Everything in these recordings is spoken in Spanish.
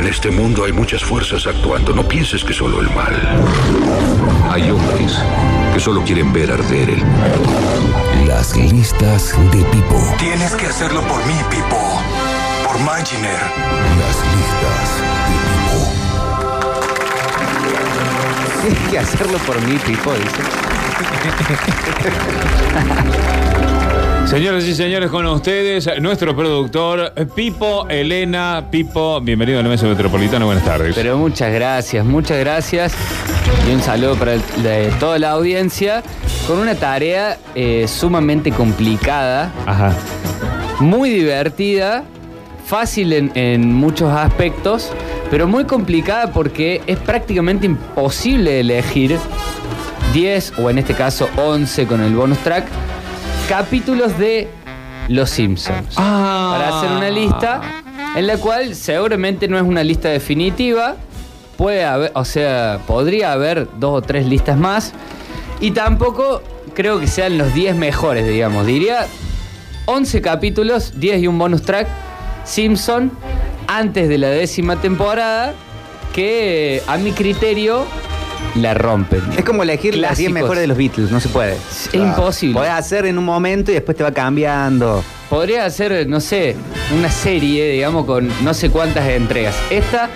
En este mundo hay muchas fuerzas actuando. No pienses que solo el mal. Hay hombres que solo quieren ver arder el mundo. Las listas de Pipo. Tienes que hacerlo por mí, Pipo. Por Maginer. Las listas de Pipo. Tienes que hacerlo por mí, Pipo, dice. Señoras y señores, con ustedes, nuestro productor Pipo Elena. Pipo, bienvenido a la Mesa Metropolitana, buenas tardes. Pero muchas gracias, muchas gracias. Y un saludo para el- de toda la audiencia con una tarea eh, sumamente complicada, Ajá. muy divertida, fácil en, en muchos aspectos, pero muy complicada porque es prácticamente imposible elegir 10 o en este caso 11 con el bonus track capítulos de Los Simpsons. Ah. Para hacer una lista en la cual seguramente no es una lista definitiva, puede haber, o sea, podría haber dos o tres listas más y tampoco creo que sean los 10 mejores, digamos. Diría 11 capítulos, 10 y un bonus track, Simpson, antes de la décima temporada, que a mi criterio la rompen. Es como elegir las 10 Clásicos. mejores de los Beatles, no se puede. Es imposible. Podés hacer en un momento y después te va cambiando. Podría hacer, no sé, una serie, digamos, con no sé cuántas entregas. Esta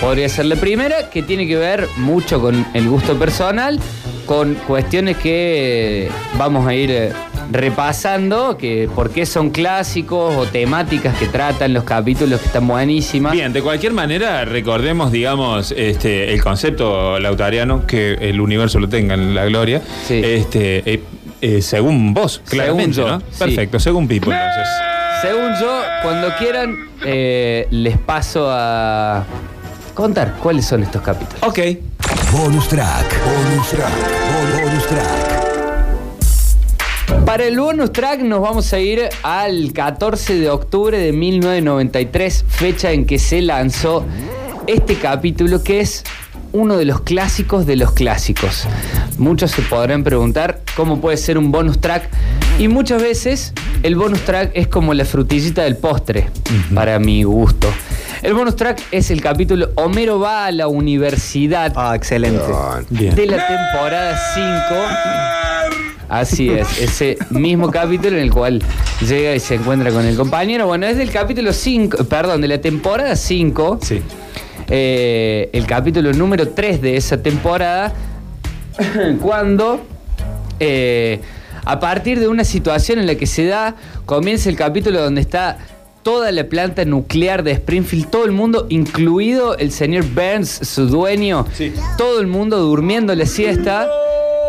podría ser la primera, que tiene que ver mucho con el gusto personal, con cuestiones que vamos a ir eh, repasando, que por qué son clásicos o temáticas que tratan los capítulos que están buenísimas. Bien, de cualquier manera, recordemos, digamos, este, el concepto lautariano, que el universo lo tenga en la gloria. Sí. Este, eh, eh, según vos, claramente, yo, ¿no? sí. Perfecto, según Pipo, entonces. Según yo, cuando quieran, eh, les paso a contar cuáles son estos capítulos. Ok. Bonus track. Bonus track. Bon- Bonus track. Para el bonus track nos vamos a ir al 14 de octubre de 1993, fecha en que se lanzó este capítulo que es uno de los clásicos de los clásicos. Muchos se podrán preguntar cómo puede ser un bonus track y muchas veces el bonus track es como la frutillita del postre, para mi gusto. El bonus track es el capítulo Homero va a la universidad Ah, excelente. Bien. de la temporada 5. Así es, ese mismo capítulo en el cual llega y se encuentra con el compañero. Bueno, es del capítulo 5, perdón, de la temporada 5. Sí. eh, el capítulo número 3 de esa temporada, cuando eh, a partir de una situación en la que se da, comienza el capítulo donde está toda la planta nuclear de Springfield, todo el mundo, incluido el señor Burns, su dueño, Sí. todo el mundo durmiendo la siesta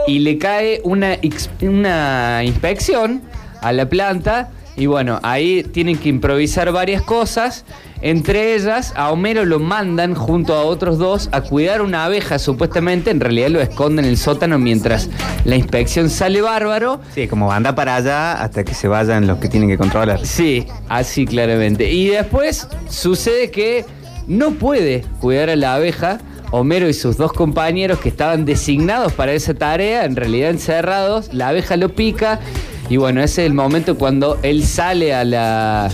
y le cae una, una inspección a la planta y bueno, ahí tienen que improvisar varias cosas. Entre ellas, a Homero lo mandan junto a otros dos a cuidar una abeja, supuestamente. En realidad lo esconden en el sótano mientras la inspección sale bárbaro. Sí, como anda para allá hasta que se vayan los que tienen que controlar. Sí, así claramente. Y después sucede que no puede cuidar a la abeja. Homero y sus dos compañeros que estaban designados para esa tarea, en realidad encerrados, la abeja lo pica y bueno, ese es el momento cuando él sale a la,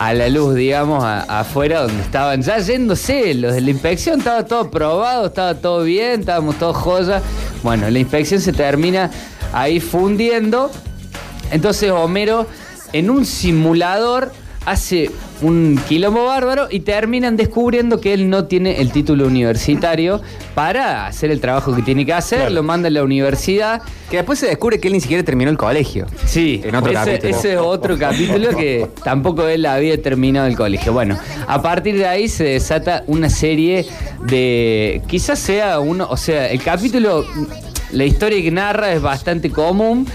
a la luz, digamos, a- afuera donde estaban ya yéndose los de la inspección, estaba todo probado, estaba todo bien, estábamos todos joya. Bueno, la inspección se termina ahí fundiendo entonces Homero en un simulador hace un quilombo bárbaro y terminan descubriendo que él no tiene el título universitario para hacer el trabajo que tiene que hacer, lo manda a la universidad. Que después se descubre que él ni siquiera terminó el colegio. Sí, En otro ese, capítulo. ese es otro capítulo que tampoco él había terminado el colegio. Bueno, a partir de ahí se desata una serie de. Quizás sea uno. O sea, el capítulo. La historia que narra es bastante común.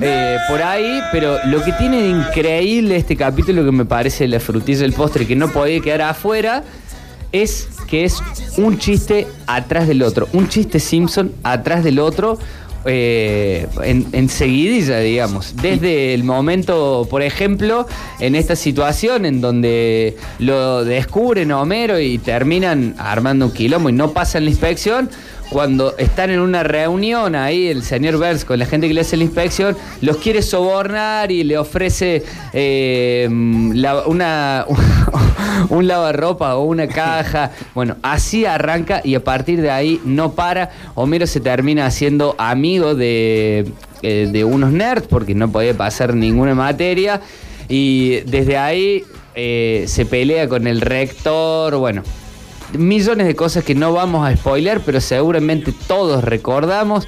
Eh, por ahí, pero lo que tiene de increíble este capítulo que me parece la frutilla del postre que no podía quedar afuera es que es un chiste atrás del otro, un chiste Simpson atrás del otro, eh, en, seguidilla, digamos. Desde el momento, por ejemplo, en esta situación en donde lo descubren a Homero y terminan armando un quilombo y no pasan la inspección. Cuando están en una reunión ahí, el señor Burns con la gente que le hace la inspección, los quiere sobornar y le ofrece eh, una, un lavarropa o una caja. Bueno, así arranca y a partir de ahí no para. Homero se termina haciendo amigo de, eh, de unos nerds porque no podía pasar ninguna materia. Y desde ahí eh, se pelea con el rector. Bueno, millones de cosas que no vamos a spoilear, pero seguramente todos recordamos.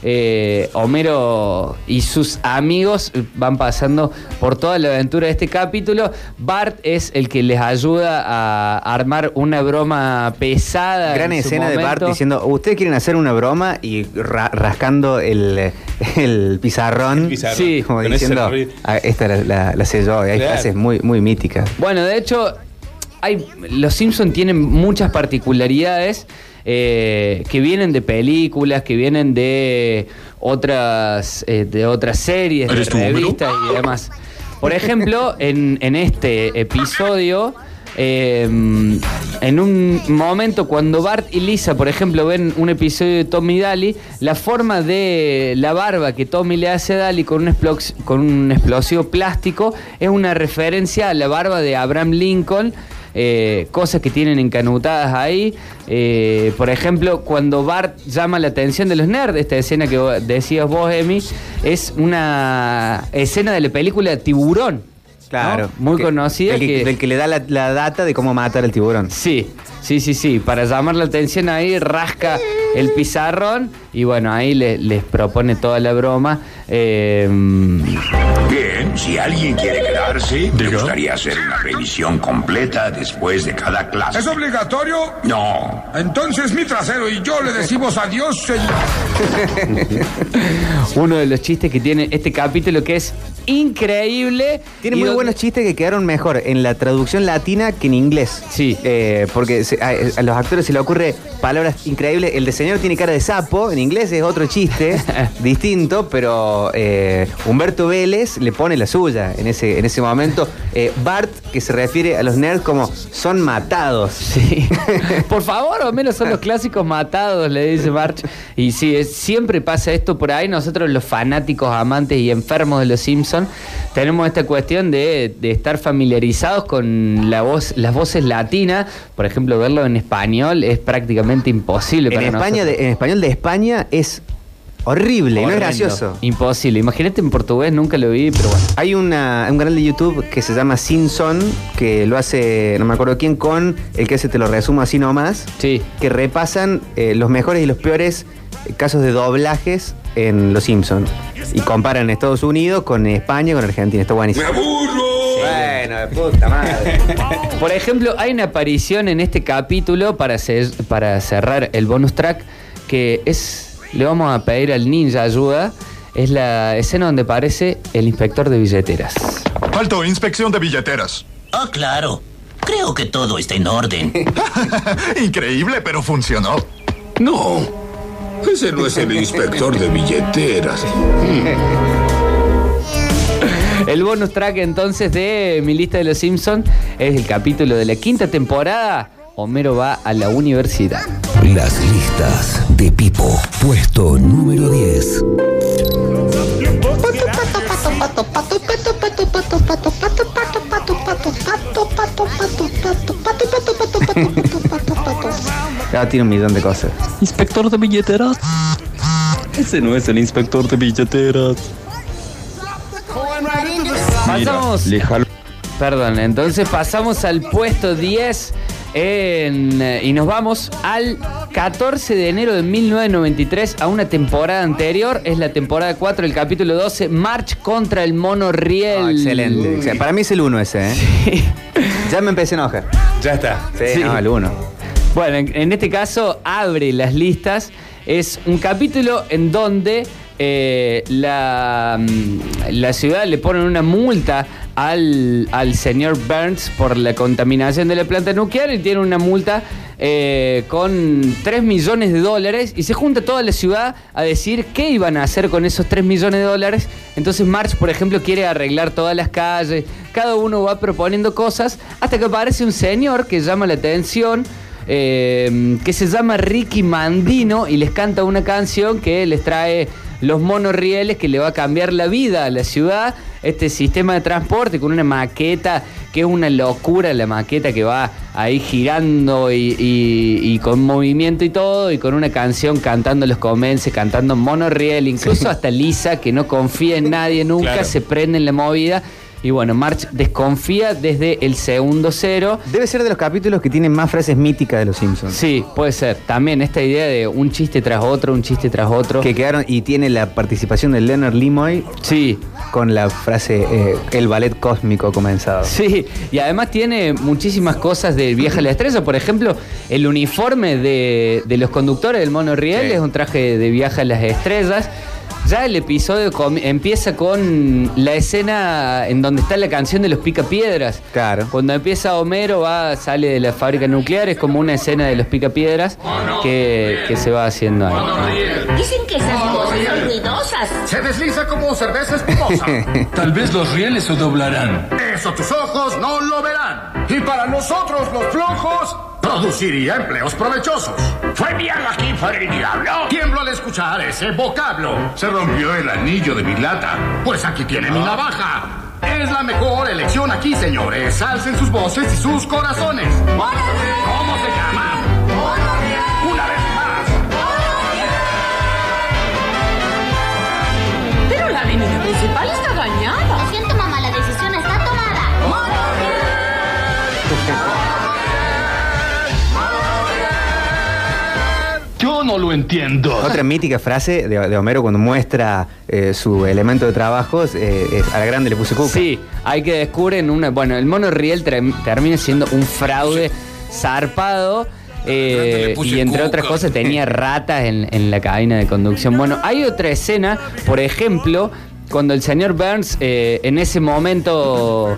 Eh, Homero y sus amigos van pasando por toda la aventura de este capítulo. Bart es el que les ayuda a armar una broma pesada. Gran en su escena de Bart diciendo, ustedes quieren hacer una broma y ra- rascando el, el pizarrón. El pizarrón. Sí. Como Con diciendo. "Ah, esta la, la, la sé yo. Hay Claro. frases muy, muy míticas. Bueno, de hecho, hay, los Simpsons tienen muchas particularidades eh, que vienen de películas, que vienen de otras, eh, de otras series, de revistas y demás. Por ejemplo, en, en este episodio, eh, en un momento cuando Bart y Lisa, por ejemplo, ven un episodio de Tommy Daly, la forma de la barba que Tommy le hace a Daly con un, con un explosivo plástico es una referencia a la barba de Abraham Lincoln. Eh, cosas que tienen encanutadas ahí. Eh, por ejemplo, cuando Bart llama la atención de los nerds, esta escena que decías vos, Emi, es una escena de la película Tiburón. Claro. ¿no? Muy Que- conocida. el que, que- del que le da la, la data de cómo matar al tiburón. Sí, sí, sí, sí. Para llamar la atención ahí, rasca el pizarrón y bueno, ahí le- les propone toda la broma. Eh, Bien, si alguien quiere quedarse, me gustaría hacer una revisión completa después de cada clase. ¿Es obligatorio? No. Entonces mi trasero y yo le decimos adiós, señor. uno de los chistes que tiene este capítulo que es increíble. Tiene muy donde- buenos chistes que quedaron mejor en la traducción latina que en inglés. Sí. Eh, porque se- a, a los actores se le ocurre palabras increíbles. El de señor tiene cara de sapo, en inglés es otro chiste distinto, pero eh, Humberto Vélez le pone la suya en ese, en ese momento. Eh, Bart, que se refiere a los nerds como son matados. Sí. Por favor, o menos son los clásicos matados, le dice March. Y sí, es- siempre pasa esto por ahí. Nosotros, los fanáticos, amantes y enfermos de los Simpsons, tenemos esta cuestión de, de estar familiarizados con la voz, las voces latinas. Por ejemplo, verlo en español es prácticamente imposible En, para España de- nosotros. en español de España es horrible, no es gracioso. Imposible. Imagínate en portugués, nunca lo vi, pero bueno. Hay una- un canal de YouTube que se llama Simpson, que lo hace, no me acuerdo quién, con el que hace Te lo resumo así nomás, Sí. que repasan eh, los mejores y los peores eh, casos de doblajes en Los Simpson Y comparan Estados Unidos con España, con Argentina. Está buenísimo. aburro! Bueno, de puta madre. Por ejemplo, hay una aparición en este capítulo para, cer- para cerrar el bonus track que es. Le vamos a pedir al ninja ayuda. Es la escena donde aparece el inspector de billeteras. Alto, inspección de billeteras. Ah, claro. Creo que todo está en orden. Increíble, pero funcionó. No, ese no es el inspector de billeteras. El bonus track entonces de mi lista de los Simpsons es el capítulo de la quinta temporada. Homero va a la universidad. Las listas de Pipo. Puesto número 10. Ya tiene un millón de cosas. Inspector de billeteras. Ese no es el inspector de billeteras. Pasamos. Perdón, entonces pasamos al puesto 10 en, eh, y nos vamos al 14 de enero de 1993 a una temporada anterior. Es la temporada 4, el capítulo 12, March contra el mono riel. Ah, excelente. excelente. Para mí es el 1 ese, ¿eh? Ya me empecé a enojar. Ya está. Sí, Sí. no, el 1. Bueno, en, en este caso abre las listas. Es un capítulo en donde eh, la, mm, la ciudad le ponen una multa al, al señor Burns por la contaminación de la planta nuclear y tiene una multa eh, con 3 millones de dólares y se junta toda la ciudad a decir qué iban a hacer con esos 3 millones de dólares. Entonces March, por ejemplo, quiere arreglar todas las calles, cada uno va proponiendo cosas hasta que aparece un señor que llama la atención eh, que se llama Ricky Mandino y les canta una canción que les trae los monorrieles que le va a cambiar la vida a la ciudad. Este sistema de transporte con una maqueta que es una locura, la maqueta que va ahí girando y, y- y con movimiento y todo, y con una canción cantando los convence, cantando monorriel, incluso hasta Lisa, que no confía en nadie nunca, Claro. se prende en la movida. Y bueno, March desconfía desde el segundo cero. Debe ser de los capítulos que tienen más frases míticas de los Simpsons. Sí, puede ser. También esta idea de un chiste tras otro, un chiste tras otro. Que quedaron y tiene la participación de Leonard Nimoy Sí, con la frase eh, el ballet cósmico comenzado. sí. Y además tiene muchísimas cosas del viaje a la estrella. Por ejemplo, el uniforme de, de los conductores del monorriel Sí. es un traje de viaje a las estrellas. Ya el episodio empieza con la escena en donde está la canción de los picapiedras. Claro. Cuando empieza Homero, va, sale de la fábrica nuclear, es como una escena de los picapiedras que, que se va haciendo ahí. Dicen que esas voces son ruidosas. Se desliza como cerveza espumosa. Tal vez los rieles se doblarán. Eso tus ojos no lo verán. Y para nosotros los flojos, produciría empleos provechosos. ¿Fue enviado aquí el diablo? Tiemblo al escuchar ese vocablo. Se rompió el anillo de mi lata. Pues aquí tiene mi navaja. Es la mejor elección aquí, señores. Alcen sus voces y sus corazones. ¿Cómo se llama? Yo no lo entiendo. Otra mítica frase de, de Homero cuando muestra eh, su elemento de trabajo es, eh, es, a la grande le puse cuca. Sí, hay que descubren una. Bueno, el monorriel tre- termina siendo un fraude zarpado. eh, y entre cuca. otras cosas tenía ratas en, en la cabina de conducción. Bueno, hay otra escena, por ejemplo, cuando el señor Burns eh, en ese momento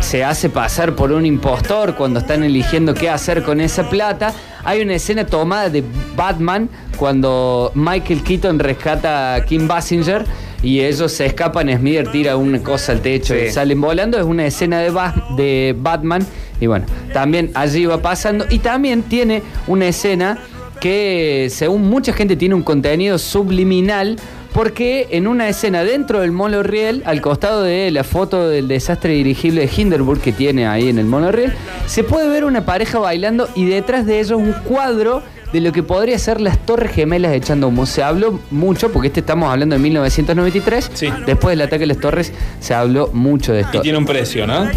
se hace pasar por un impostor cuando están eligiendo qué hacer con esa plata. Hay una escena tomada de Batman cuando Michael Keaton rescata a Kim Basinger y ellos se escapan. Smither tira una cosa al techo Sí. y salen volando. Es una escena de, Ba- de Batman. Y bueno, también allí va pasando. Y también tiene una escena que, según mucha gente, tiene un contenido subliminal. Porque en una escena dentro del monorriel, al costado de la foto del desastre dirigible de Hindenburg que tiene ahí en el monorriel, se puede ver una pareja bailando y detrás de ellos un cuadro de lo que podría ser las Torres Gemelas echando humo. Se habló mucho, porque este estamos hablando de 1993. Sí. Después del ataque a las torres se habló mucho de Y esto. tiene un precio, ¿no?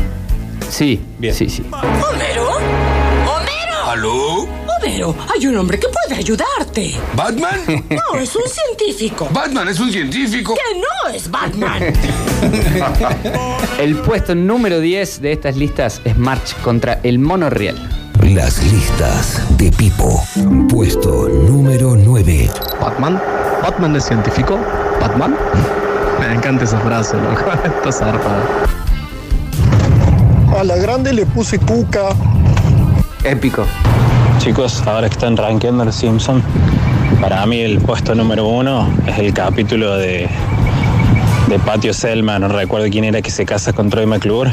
Sí, Bien. sí, sí. ¿Homero? ¿Homero? ¿Aló? Hay un hombre que puede ayudarte. ¿Batman? No, es un científico. ¿Batman es un científico? Que no es Batman. El puesto número 10 de estas listas es March contra el monorriel. Las listas de Pipo. Puesto número 9. ¿Batman? ¿Batman es científico? ¿Batman? Me encanta esa frase, loco. Está zarpada. A la grande le puse cuca. Épico. Chicos, ahora que están rankeando los Simpsons, para mí el puesto número uno es el capítulo de, de Patio Selma, no recuerdo quién era que se casa con Troy McClure,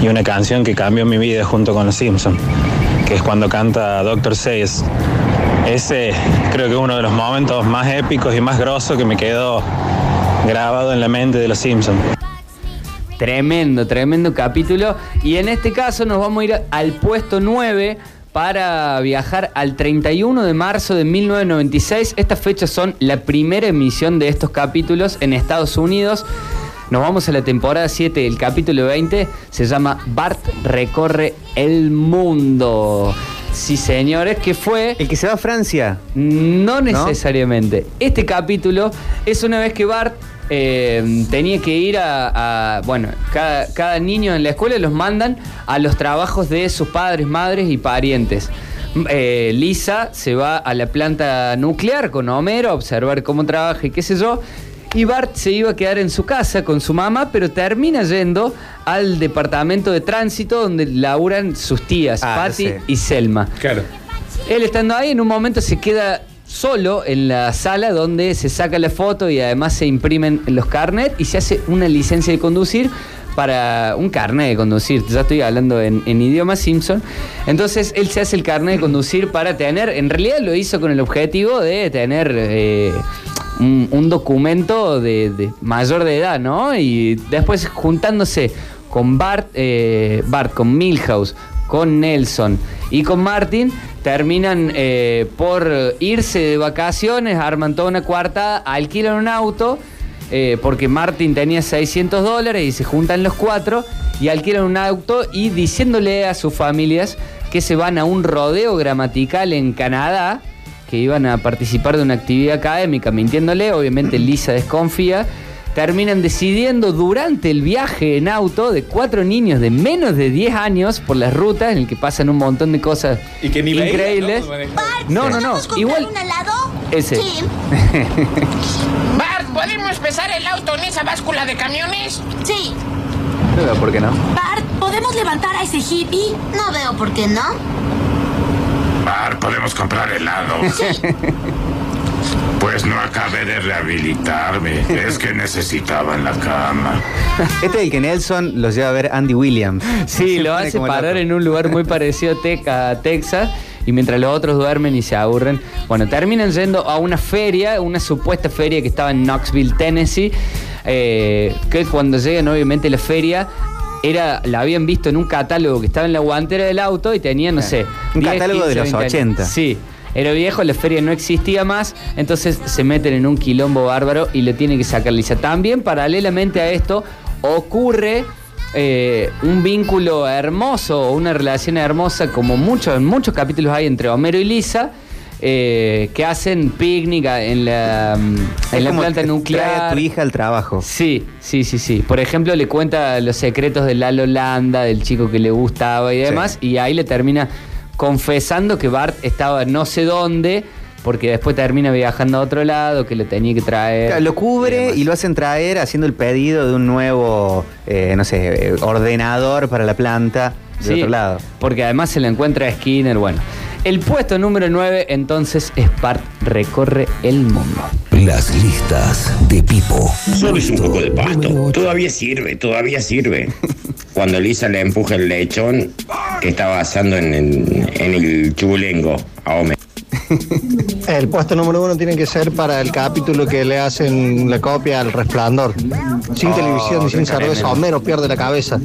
y una canción que cambió mi vida junto con los Simpsons, que es cuando canta Doctor Seuss. Ese creo que es uno de los momentos más épicos y más grosos que me quedó grabado en la mente de los Simpsons. Tremendo, tremendo capítulo. Y en este caso nos vamos a ir al puesto 9 para viajar al 31 de marzo de 1996. Estas fechas son la primera emisión de estos capítulos en Estados Unidos. Nos vamos a la temporada 7, el capítulo 20 se llama Bart recorre el mundo. Sí, señores, que fue... El que se va a Francia. No necesariamente. Este capítulo es una vez que Bart eh, tenía que ir a. a- bueno, cada, cada niño en la escuela los mandan a los trabajos de sus padres, madres y parientes. Eh, Lisa se va a la planta nuclear con Homero a observar cómo trabaja y qué sé yo. Y Bart se iba a quedar en su casa con su mamá, pero termina yendo al departamento de tránsito donde laburan sus tías, Ah, Patty sí. y Selma. Claro. Él estando ahí, en un momento se queda solo en la sala donde se saca la foto y además se imprimen los carnets y se hace una licencia de conducir para un carnet de conducir. Ya estoy hablando en, en idioma Simpson. Entonces él se hace el carnet de conducir para tener, en realidad lo hizo con el objetivo de tener eh, un, un documento de, de mayor de edad, ¿no? Y después juntándose con Bart, eh, Bart con Milhouse, con Nelson. Y con Martin, terminan eh, por irse de vacaciones, arman toda una cuarta, alquilan un auto, eh, porque Martin tenía 600 dólares y se juntan los cuatro y alquilan un auto y diciéndole a sus familias que se van a un rodeo gramatical en Canadá, que iban a participar de una actividad académica, mintiéndole, obviamente Lisa desconfía, terminan decidiendo durante el viaje en auto de cuatro niños de menos de 10 años por las rutas en el que pasan un montón de cosas Y que ni increíbles. veía, No, no, no, igual un helado? ese. Bart, ¿podemos empezar el auto en esa báscula de camiones? Sí. No veo por qué no. Bart, ¿podemos levantar a ese hippie? No veo por qué no. Bar, podemos comprar helado. Pues no acabé de rehabilitarme. Es que necesitaban la cama. Este es el que Nelson los lleva a ver Andy Williams. Sí, lo hace parar loco. en un lugar muy parecido a, Tex- a Texas. Y mientras los otros duermen y se aburren, bueno, terminan yendo a una feria, una supuesta feria que estaba en Knoxville, Tennessee. eh, que cuando llegan, obviamente, a la feria, era, la habían visto en un catálogo que estaba en la guantera del auto y tenía, no sé. Un 10, catálogo de los 20 años. 80. Sí. Era viejo, la feria no existía más, entonces se meten en un quilombo bárbaro y lo tiene que sacar Lisa. También, paralelamente a esto, ocurre eh, un vínculo hermoso, una relación hermosa, como muchos, en muchos capítulos hay entre Homero y Lisa, eh, que hacen picnic en la, mm, en la planta que nuclear. Trae a tu hija al trabajo. Sí, sí, sí, sí. Por ejemplo, le cuenta los secretos de Lalo Landa, del chico que le gustaba y demás, y ahí le termina confesando que Bart estaba no sé dónde, porque después termina viajando a otro lado, que lo tenía que traer. Lo cubre y lo hacen traer haciendo el pedido de un nuevo, eh, no sé, eh, ordenador para la planta de Sí, otro lado. Porque además se le encuentra a Skinner, bueno. El puesto número 9 entonces es Bart recorre el mundo. Las listas de Pipo. Solo es un poco de pasto. Todavía sirve, todavía sirve. Cuando Lisa le empuja el lechón que estaba asando en, en- en el chubulengo a Homer. El puesto número uno tiene que ser para el capítulo que le hacen la copia al resplandor. Sin Oh, televisión y sin cerveza. Homero pierde la cabeza.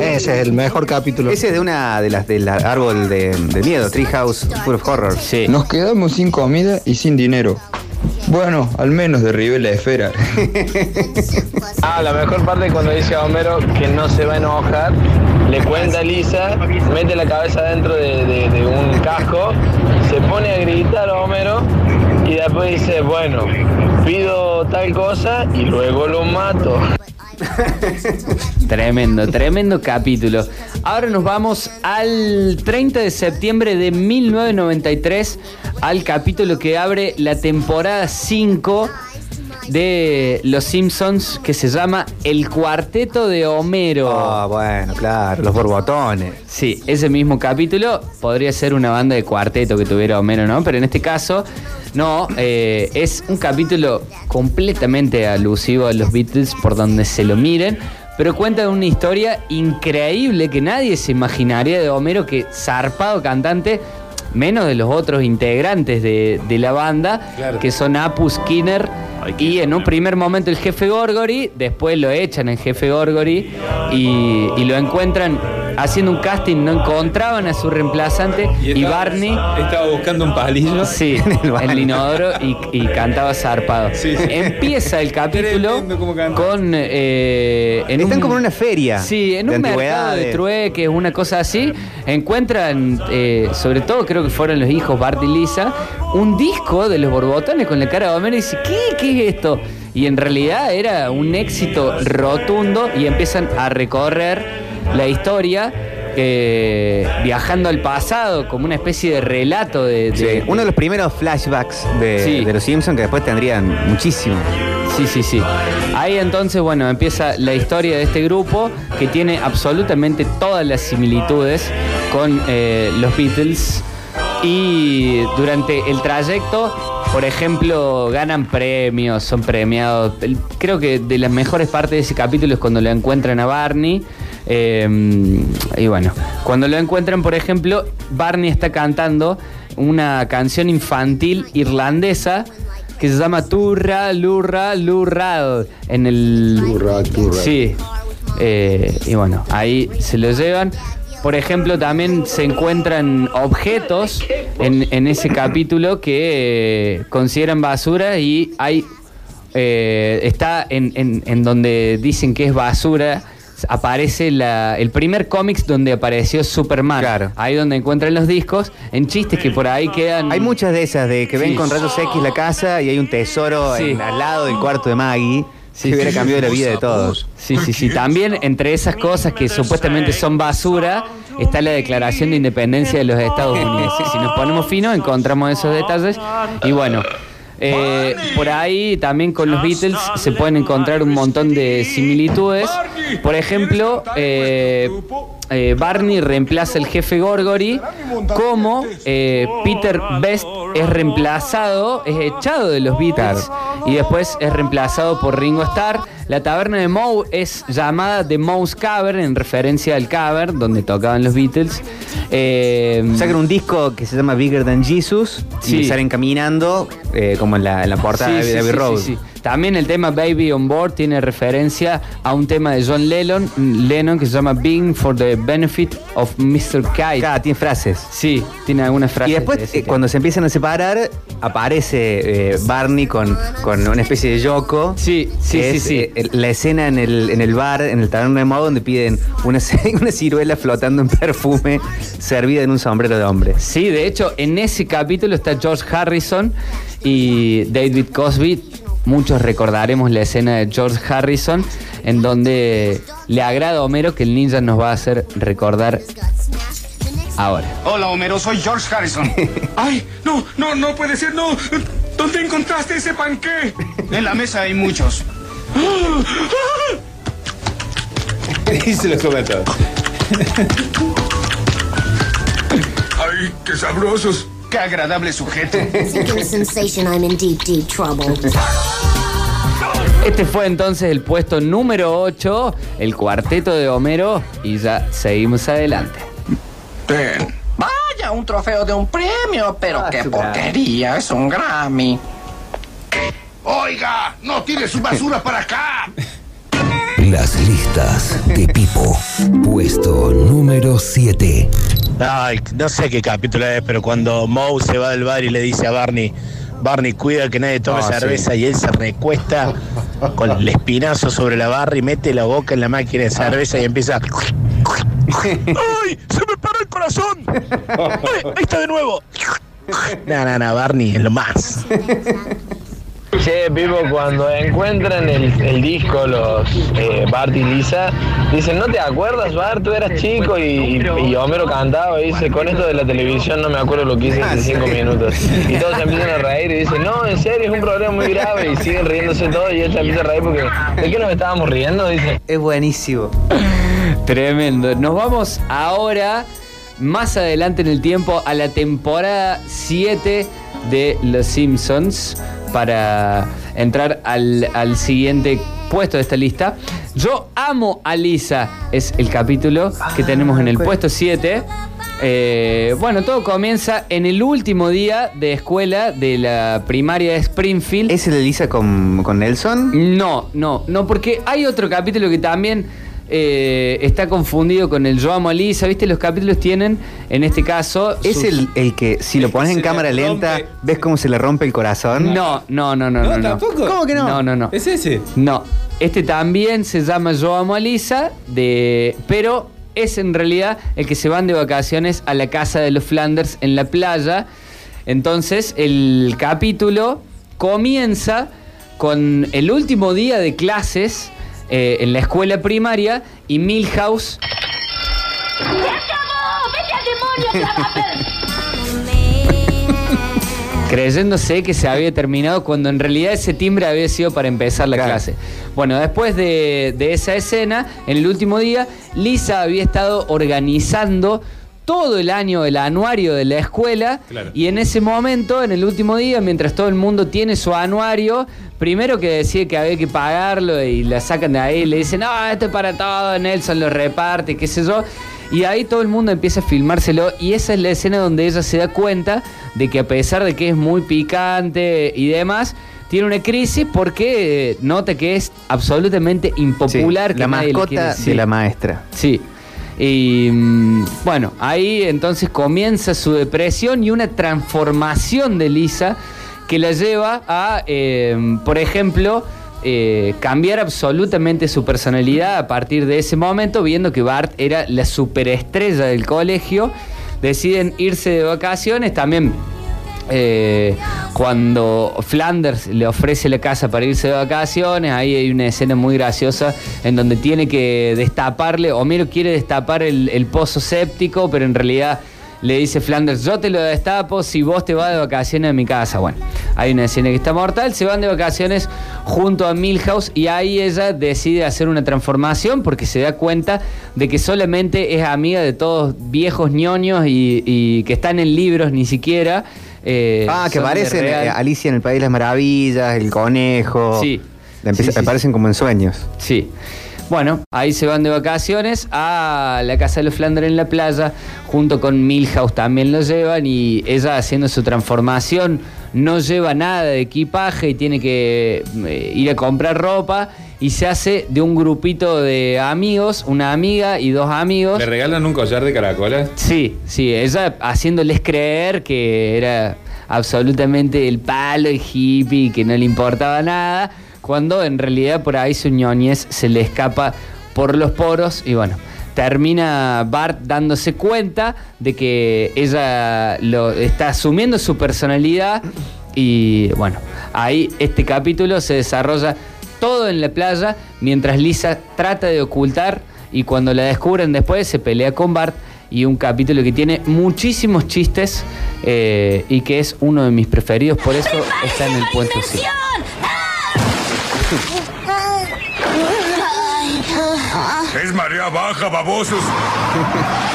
Ese es el mejor capítulo. Ese es de una de las del árbol de, de miedo, Treehouse Full of Horror. Sí. Nos quedamos sin comida y sin dinero. Bueno, al menos derribé la esfera. Ah, la mejor parte cuando dice a Homero que no se va a enojar, le cuenta a Lisa, mete la cabeza dentro de, de- de un casco, se pone a gritar a Homero y después dice, bueno, pido tal cosa y luego lo mato. Tremendo, tremendo capítulo. Ahora nos vamos al 30 de septiembre de 1993, al capítulo que abre la temporada 5 de Los Simpsons, que se llama El Cuarteto de Homero. Ah, bueno, claro, los borbotones. Sí, ese mismo capítulo podría ser una banda de cuarteto que tuviera Homero, ¿no? Pero en este caso, no, eh, es un capítulo completamente alusivo a los Beatles por donde se lo miren, pero cuenta una historia increíble que nadie se imaginaría de Homero, que zarpado cantante, menos de los otros integrantes de, de la banda, que son Apu Skinner y en un primer momento el jefe Gorgory, después lo echan el jefe Gorgory y, y lo encuentran haciendo un casting, no encontraban a su reemplazante y, estaba- Barney Estaba buscando un palillo. Sí, en el inodoro y, y cantaba zarpado. Sí, sí. Empieza el capítulo con. eh, en Están un- como en una feria. Sí, en un mercado de trueques, una cosa así, encuentran, eh, sobre todo creo que fueron los hijos Bart y Lisa, un disco de los borbotones con la cara de Homero y dice, ¿qué? ¿Qué es esto? Y en realidad era un éxito rotundo y empiezan a recorrer la historia. eh, viajando al pasado como una especie de relato de, Sí, uno de los primeros flashbacks de, Sí. de los Simpsons que después tendrían muchísimo. Sí, sí, sí. Ahí entonces, bueno, empieza la historia de este grupo que tiene absolutamente todas las similitudes con eh, los Beatles. Y durante el trayecto, por ejemplo, ganan premios, son premiados. Creo que de las mejores partes de ese capítulo es cuando lo encuentran a Barney. Eh, y bueno, cuando lo encuentran, por ejemplo, Barney está cantando una canción infantil irlandesa que se llama Turra, Lurra, Lurrad. En el. Turra, turra. Sí. Eh, y bueno, ahí se lo llevan. Por ejemplo, también se encuentran objetos en, en ese capítulo que eh, consideran basura y hay. eh, está en, en- en donde dicen que es basura. Aparece la- el primer cómics donde apareció Superman. Ahí donde encuentran los discos. En chistes que por ahí quedan. Hay muchas de esas, de que ven Sí. con rayos X la casa y hay un tesoro Sí. en- al lado del cuarto de Maggie. que hubiera cambiado la vida de todos. Sí, sí, sí. También entre esas cosas que supuestamente son basura, está la Declaración de Independencia de los Estados Unidos. Si nos ponemos finos, encontramos esos detalles. Y bueno, eh, por ahí también con los Beatles se pueden encontrar un montón de similitudes. Por ejemplo, eh, eh, Barney reemplaza al jefe Gorgory como eh, Peter Best es reemplazado, es echado de los Beatles y después es reemplazado por Ringo Starr. La taberna de Moe es llamada The Moe's Cavern en referencia al cavern donde tocaban los Beatles. Eh, Sacan un disco que se llama Bigger Than Jesus Sí. y salen caminando eh, como en la, en la portada Sí, de sí, Abbey sí, Road. También el tema Baby on Board tiene referencia a un tema de John Lennon, Lennon que se llama Being for the Benefit of Mr. Kite. tiene frases. Sí, tiene algunas frases. Y después, de eh, cuando se empiezan a separar, aparece eh, Barney con, con una especie de Yoko. Sí, sí, que sí, es, sí. eh, la escena en el, en el bar, en el taberno de modo, donde piden una, una ciruela flotando en perfume servida en un sombrero de hombre. Sí, de hecho, en ese capítulo está George Harrison y David Cosby. Muchos recordaremos la escena de George Harrison, en donde le agrada a Homero que el ninja nos va a hacer recordar ahora. Hola, Homero, soy George Harrison. ¡Ay! No, no, no puede ser, no. ¿Dónde encontraste ese panqué? En la mesa hay muchos. y se lo come todo. ¡Ay, qué sabrosos! ¡Qué agradable sujeto! Este fue entonces el puesto número 8, el cuarteto de Homero, y ya seguimos adelante. Vaya, un trofeo de un premio, pero qué porquería, es un Grammy. Oiga, no tire su basura para acá. Las listas de Pipo. Puesto número 7. Ay, no sé qué capítulo es, pero cuando Moe se va del bar y le dice a Barney, Barney, cuida que nadie tome Ah, cerveza y él se recuesta con el espinazo sobre la barra y mete la boca en la máquina de cerveza y empieza... ¡Ay! ¡Se me paró el corazón! ¡Ay, ahí está de nuevo! No, no, no, Barney es lo más. Che, Pipo, cuando encuentran el, el disco, los eh, Bart y Lisa, dicen, ¿no te acuerdas, Bart? Tú eras chico y, y Homero cantaba y dice, con esto de la televisión no me acuerdo lo que hice hace cinco minutos. Y todos se empiezan a reír y dicen, no, en serio, es un problema muy grave y siguen riéndose todos y él se empieza a reír porque, ¿de qué nos estábamos riendo? Dice. Es buenísimo. Tremendo. Nos vamos ahora, más adelante en el tiempo, a la temporada 7 de Los Simpsons para entrar al, al siguiente puesto de esta lista. Yo amo a Lisa, es el capítulo que tenemos en el puesto 7. Eh, bueno, todo comienza en el último día de escuela de la primaria de Springfield. ¿Es el de Lisa con, con Nelson? No, no, no, porque hay otro capítulo que también eh, está confundido con el Yo amo a Lisa. ¿Viste? Los capítulos tienen, en este caso. ¿Es sus- el, el que si lo pones en le cámara lenta, rompe. ves cómo se le rompe el corazón? No, no, no, no, no. no. ¿Cómo que no? No, no, no. ¿Es ese? No. Este también se llama Yo amo a Lisa, de, pero es en realidad el que se van de vacaciones a la casa de los Flanders en la playa. Entonces, el capítulo comienza con el último día de clases eh, en la escuela primaria y Milhouse ¡Se acabó! ¡Vete al demonio, creyéndose que se había terminado cuando en realidad ese timbre había sido para empezar la clase. Bueno, después de, de esa escena, en el último día, Lisa había estado organizando todo el año el anuario de la escuela Claro. y en ese momento, en el último día, mientras todo el mundo tiene su anuario, primero que decía que había que pagarlo y la sacan de ahí, le dicen, no, esto es para todo, Nelson lo reparte, qué sé yo. Y ahí todo el mundo empieza a filmárselo y esa es la escena donde ella se da cuenta de que a pesar de que es muy picante y demás, tiene una crisis porque eh, nota que es absolutamente impopular. Sí, que la mascota de sí. la maestra. Sí. Y mm, bueno, ahí entonces comienza su depresión y una transformación de Lisa que la lleva a, eh, por ejemplo, eh, cambiar absolutamente su personalidad a partir de ese momento, viendo que Bart era la superestrella del colegio. Deciden irse de vacaciones también. Eh, cuando Flanders le ofrece la casa para irse de vacaciones, ahí hay una escena muy graciosa en donde tiene que destaparle, Homero quiere destapar el, pozo séptico, pero en realidad le dice Flanders, yo te lo destapo si vos te vas de vacaciones a mi casa. Bueno, hay una escena que está mortal, se van de vacaciones junto a Milhouse y ahí ella decide hacer una transformación porque se da cuenta de que solamente es amiga de todos viejos ñoños y que están en libros ni siquiera. Eh, Ah, que aparecen real. eh, Alicia en el País de las Maravillas, el conejo. Sí. Le empieza- Sí, sí, aparecen como en sueños. Sí. Bueno, ahí se van de vacaciones a la casa de los Flanders en la playa, junto con Milhouse también lo llevan y ella haciendo su transformación no lleva nada de equipaje y tiene que eh, ir a comprar ropa y se hace de un grupito de amigos, una amiga y dos amigos. ¿Le regalan un collar de caracolas? Sí, sí, ella haciéndoles creer que era absolutamente el palo y hippie, que no le importaba nada, cuando en realidad por ahí su ñoñez se le escapa por los poros y bueno. Termina Bart dándose cuenta de que ella lo está asumiendo su personalidad y bueno, ahí este capítulo se desarrolla todo en la playa mientras Lisa trata de ocultar y cuando la descubren después se pelea con Bart y un capítulo que tiene muchísimos chistes eh, y que es uno de mis preferidos, por eso está en el puente 100. Es marea baja, babosos.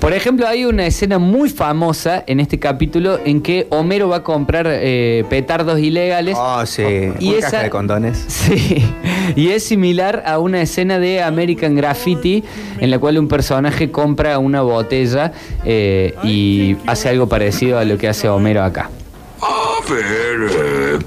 Por ejemplo, hay una escena muy famosa en este capítulo en que Homero va a comprar eh, petardos ilegales. Oh, sí. Y Una esa- caja de condones. Sí, y es similar a una escena de American Graffiti en la cual un personaje compra una botella eh, y hace algo parecido a lo que hace Homero acá. A ver, eh,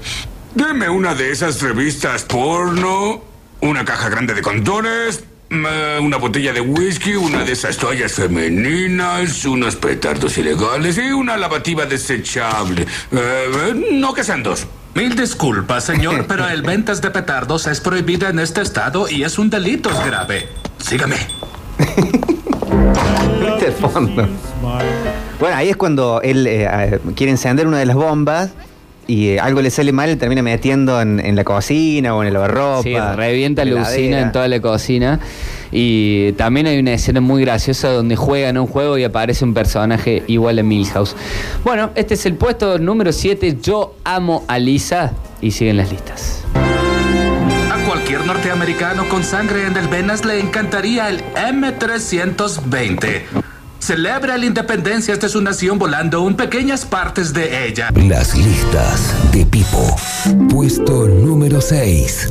deme una de esas revistas porno, una caja grande de condones, una botella de whisky, una de esas toallas femeninas, unos petardos ilegales y una lavativa desechable. Eh, no que sean dos. Mil disculpas, señor, pero el ventas de petardos es prohibida en este estado y es un delito grave. Sígame. Bueno, ahí es cuando él eh, eh, quiere encender una de las bombas y eh, algo le sale mal y termina metiendo en, en la cocina o en el lavarropa. Sí, revienta en la usina en toda la cocina. Y también hay una escena muy graciosa donde juegan un juego y aparece un personaje igual a Milhouse. Bueno, este es el puesto número 7. Yo amo a Lisa. Y siguen las listas. A cualquier norteamericano con sangre en el venas le encantaría el M320. Celebra la independencia de su nación volando en pequeñas partes de ella. Las listas de Pipo. Puesto número 6.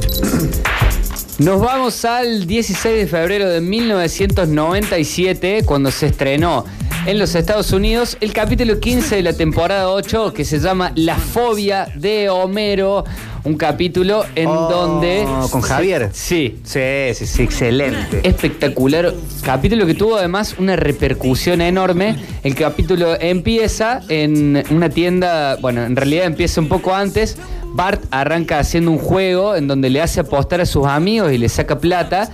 Nos vamos al 16 de febrero de 1997, cuando se estrenó en los Estados Unidos el capítulo 15 de la temporada 8, que se llama La fobia de Homero. Un capítulo en donde. Oh, con Javier. Sí. Sí, sí, sí, excelente. Espectacular. Capítulo que tuvo además una repercusión enorme. El capítulo empieza en una tienda. Bueno, en realidad empieza un poco antes. Bart arranca haciendo un juego en donde le hace apostar a sus amigos y le saca plata,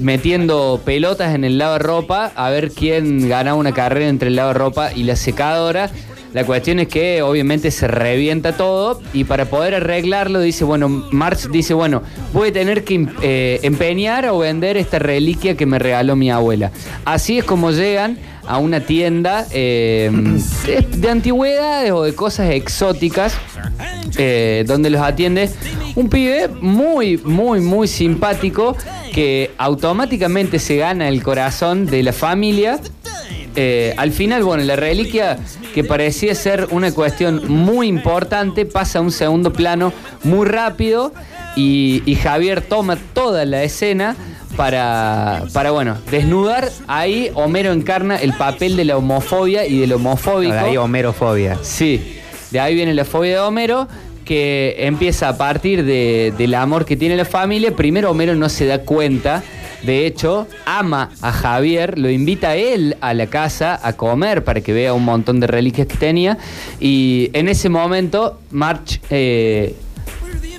metiendo pelotas en el lavarropa a ver quién gana una carrera entre el lavarropa y la secadora. La cuestión es que obviamente se revienta todo y para poder arreglarlo dice, bueno, Marx dice, bueno, voy a tener que em- eh, empeñar o vender esta reliquia que me regaló mi abuela. Así es como llegan a una tienda de, de antigüedades o de cosas exóticas eh, donde los atiende un pibe muy, muy, muy simpático que automáticamente se gana el corazón de la familia. Eh, al final, bueno, la reliquia que parecía ser una cuestión muy importante pasa a un segundo plano muy rápido y, y Javier toma toda la escena para, para, bueno, desnudar. Ahí Homero encarna el papel de la homofobia y del homofóbico. De ahí homerofobia. Sí, de ahí viene la fobia de Homero, que empieza a partir de- del amor que tiene la familia. Primero Homero no se da cuenta. De hecho, ama a Javier, lo invita a él a la casa a comer para que vea un montón de reliquias que tenía. Y en ese momento, March eh,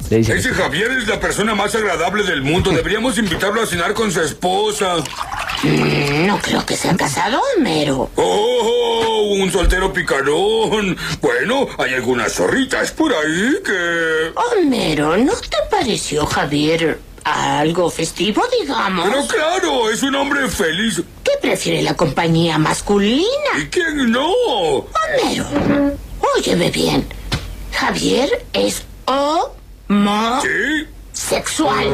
le dice... Ese Javier es la persona más agradable del mundo. Deberíamos invitarlo a cenar con su esposa. Mm, No creo que sea casado, Homero. ¡Oh! Un soltero picarón. Bueno, hay algunas zorritas por ahí que. Homero, ¿no te pareció Javier algo festivo, digamos? Pero claro, es un hombre feliz. ¿Qué prefiere la compañía masculina? ¿Y quién no? Homero, óyeme bien. Javier es homosexual.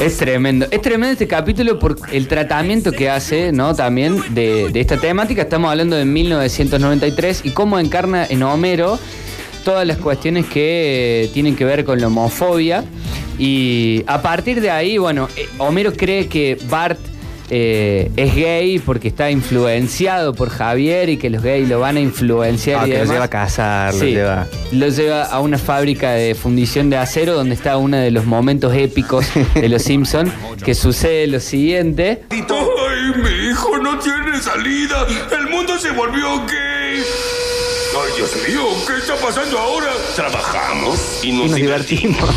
Es tremendo. Es tremendo este capítulo por el tratamiento que hace, ¿no? También de, de esta temática. Estamos hablando de 1993 y cómo encarna en Homero todas las cuestiones que eh, tienen que ver con la homofobia. Y a partir de ahí, bueno, eh, Homero cree que Bart eh, es gay porque está influenciado por Javier y que los gays lo van a influenciar. Ah, y que lo demás. lleva a casar, lo Sí, lleva- lo lleva a una fábrica de fundición de acero donde está uno de los momentos épicos de los Simpsons, que sucede lo siguiente. ¡Ay, mi hijo no tiene salida! ¡El mundo se volvió gay! ¡Ay, Dios mío! ¿Qué está pasando ahora? Trabajamos y nos, Y nos divertimos.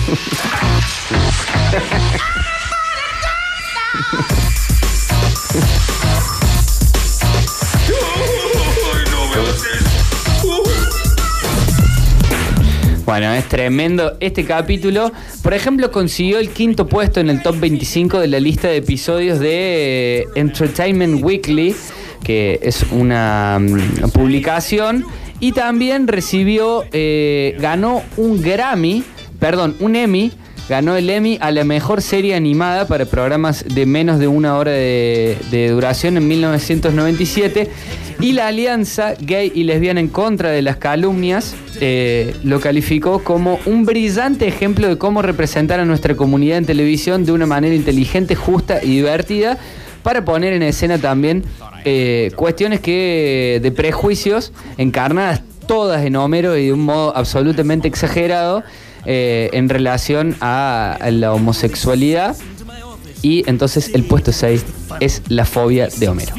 Bueno, es tremendo este capítulo. Por ejemplo, consiguió el quinto puesto en el top 25 de la lista de episodios de eh, Entertainment Weekly, que es una mm, publicación. Y también recibió, eh, ganó un Grammy, perdón, un Emmy. Ganó el Emmy a la mejor serie animada para programas de menos de una hora de, duración en 1997. Y la Alianza Gay y Lesbiana en contra de las calumnias eh, lo calificó como un brillante ejemplo de cómo representar a nuestra comunidad en televisión de una manera inteligente, justa y divertida para poner en escena también eh, cuestiones que de prejuicios encarnadas todas en Homero y de un modo absolutamente exagerado eh, en relación a, la homosexualidad. Y entonces el puesto 6 es la fobia de Homero.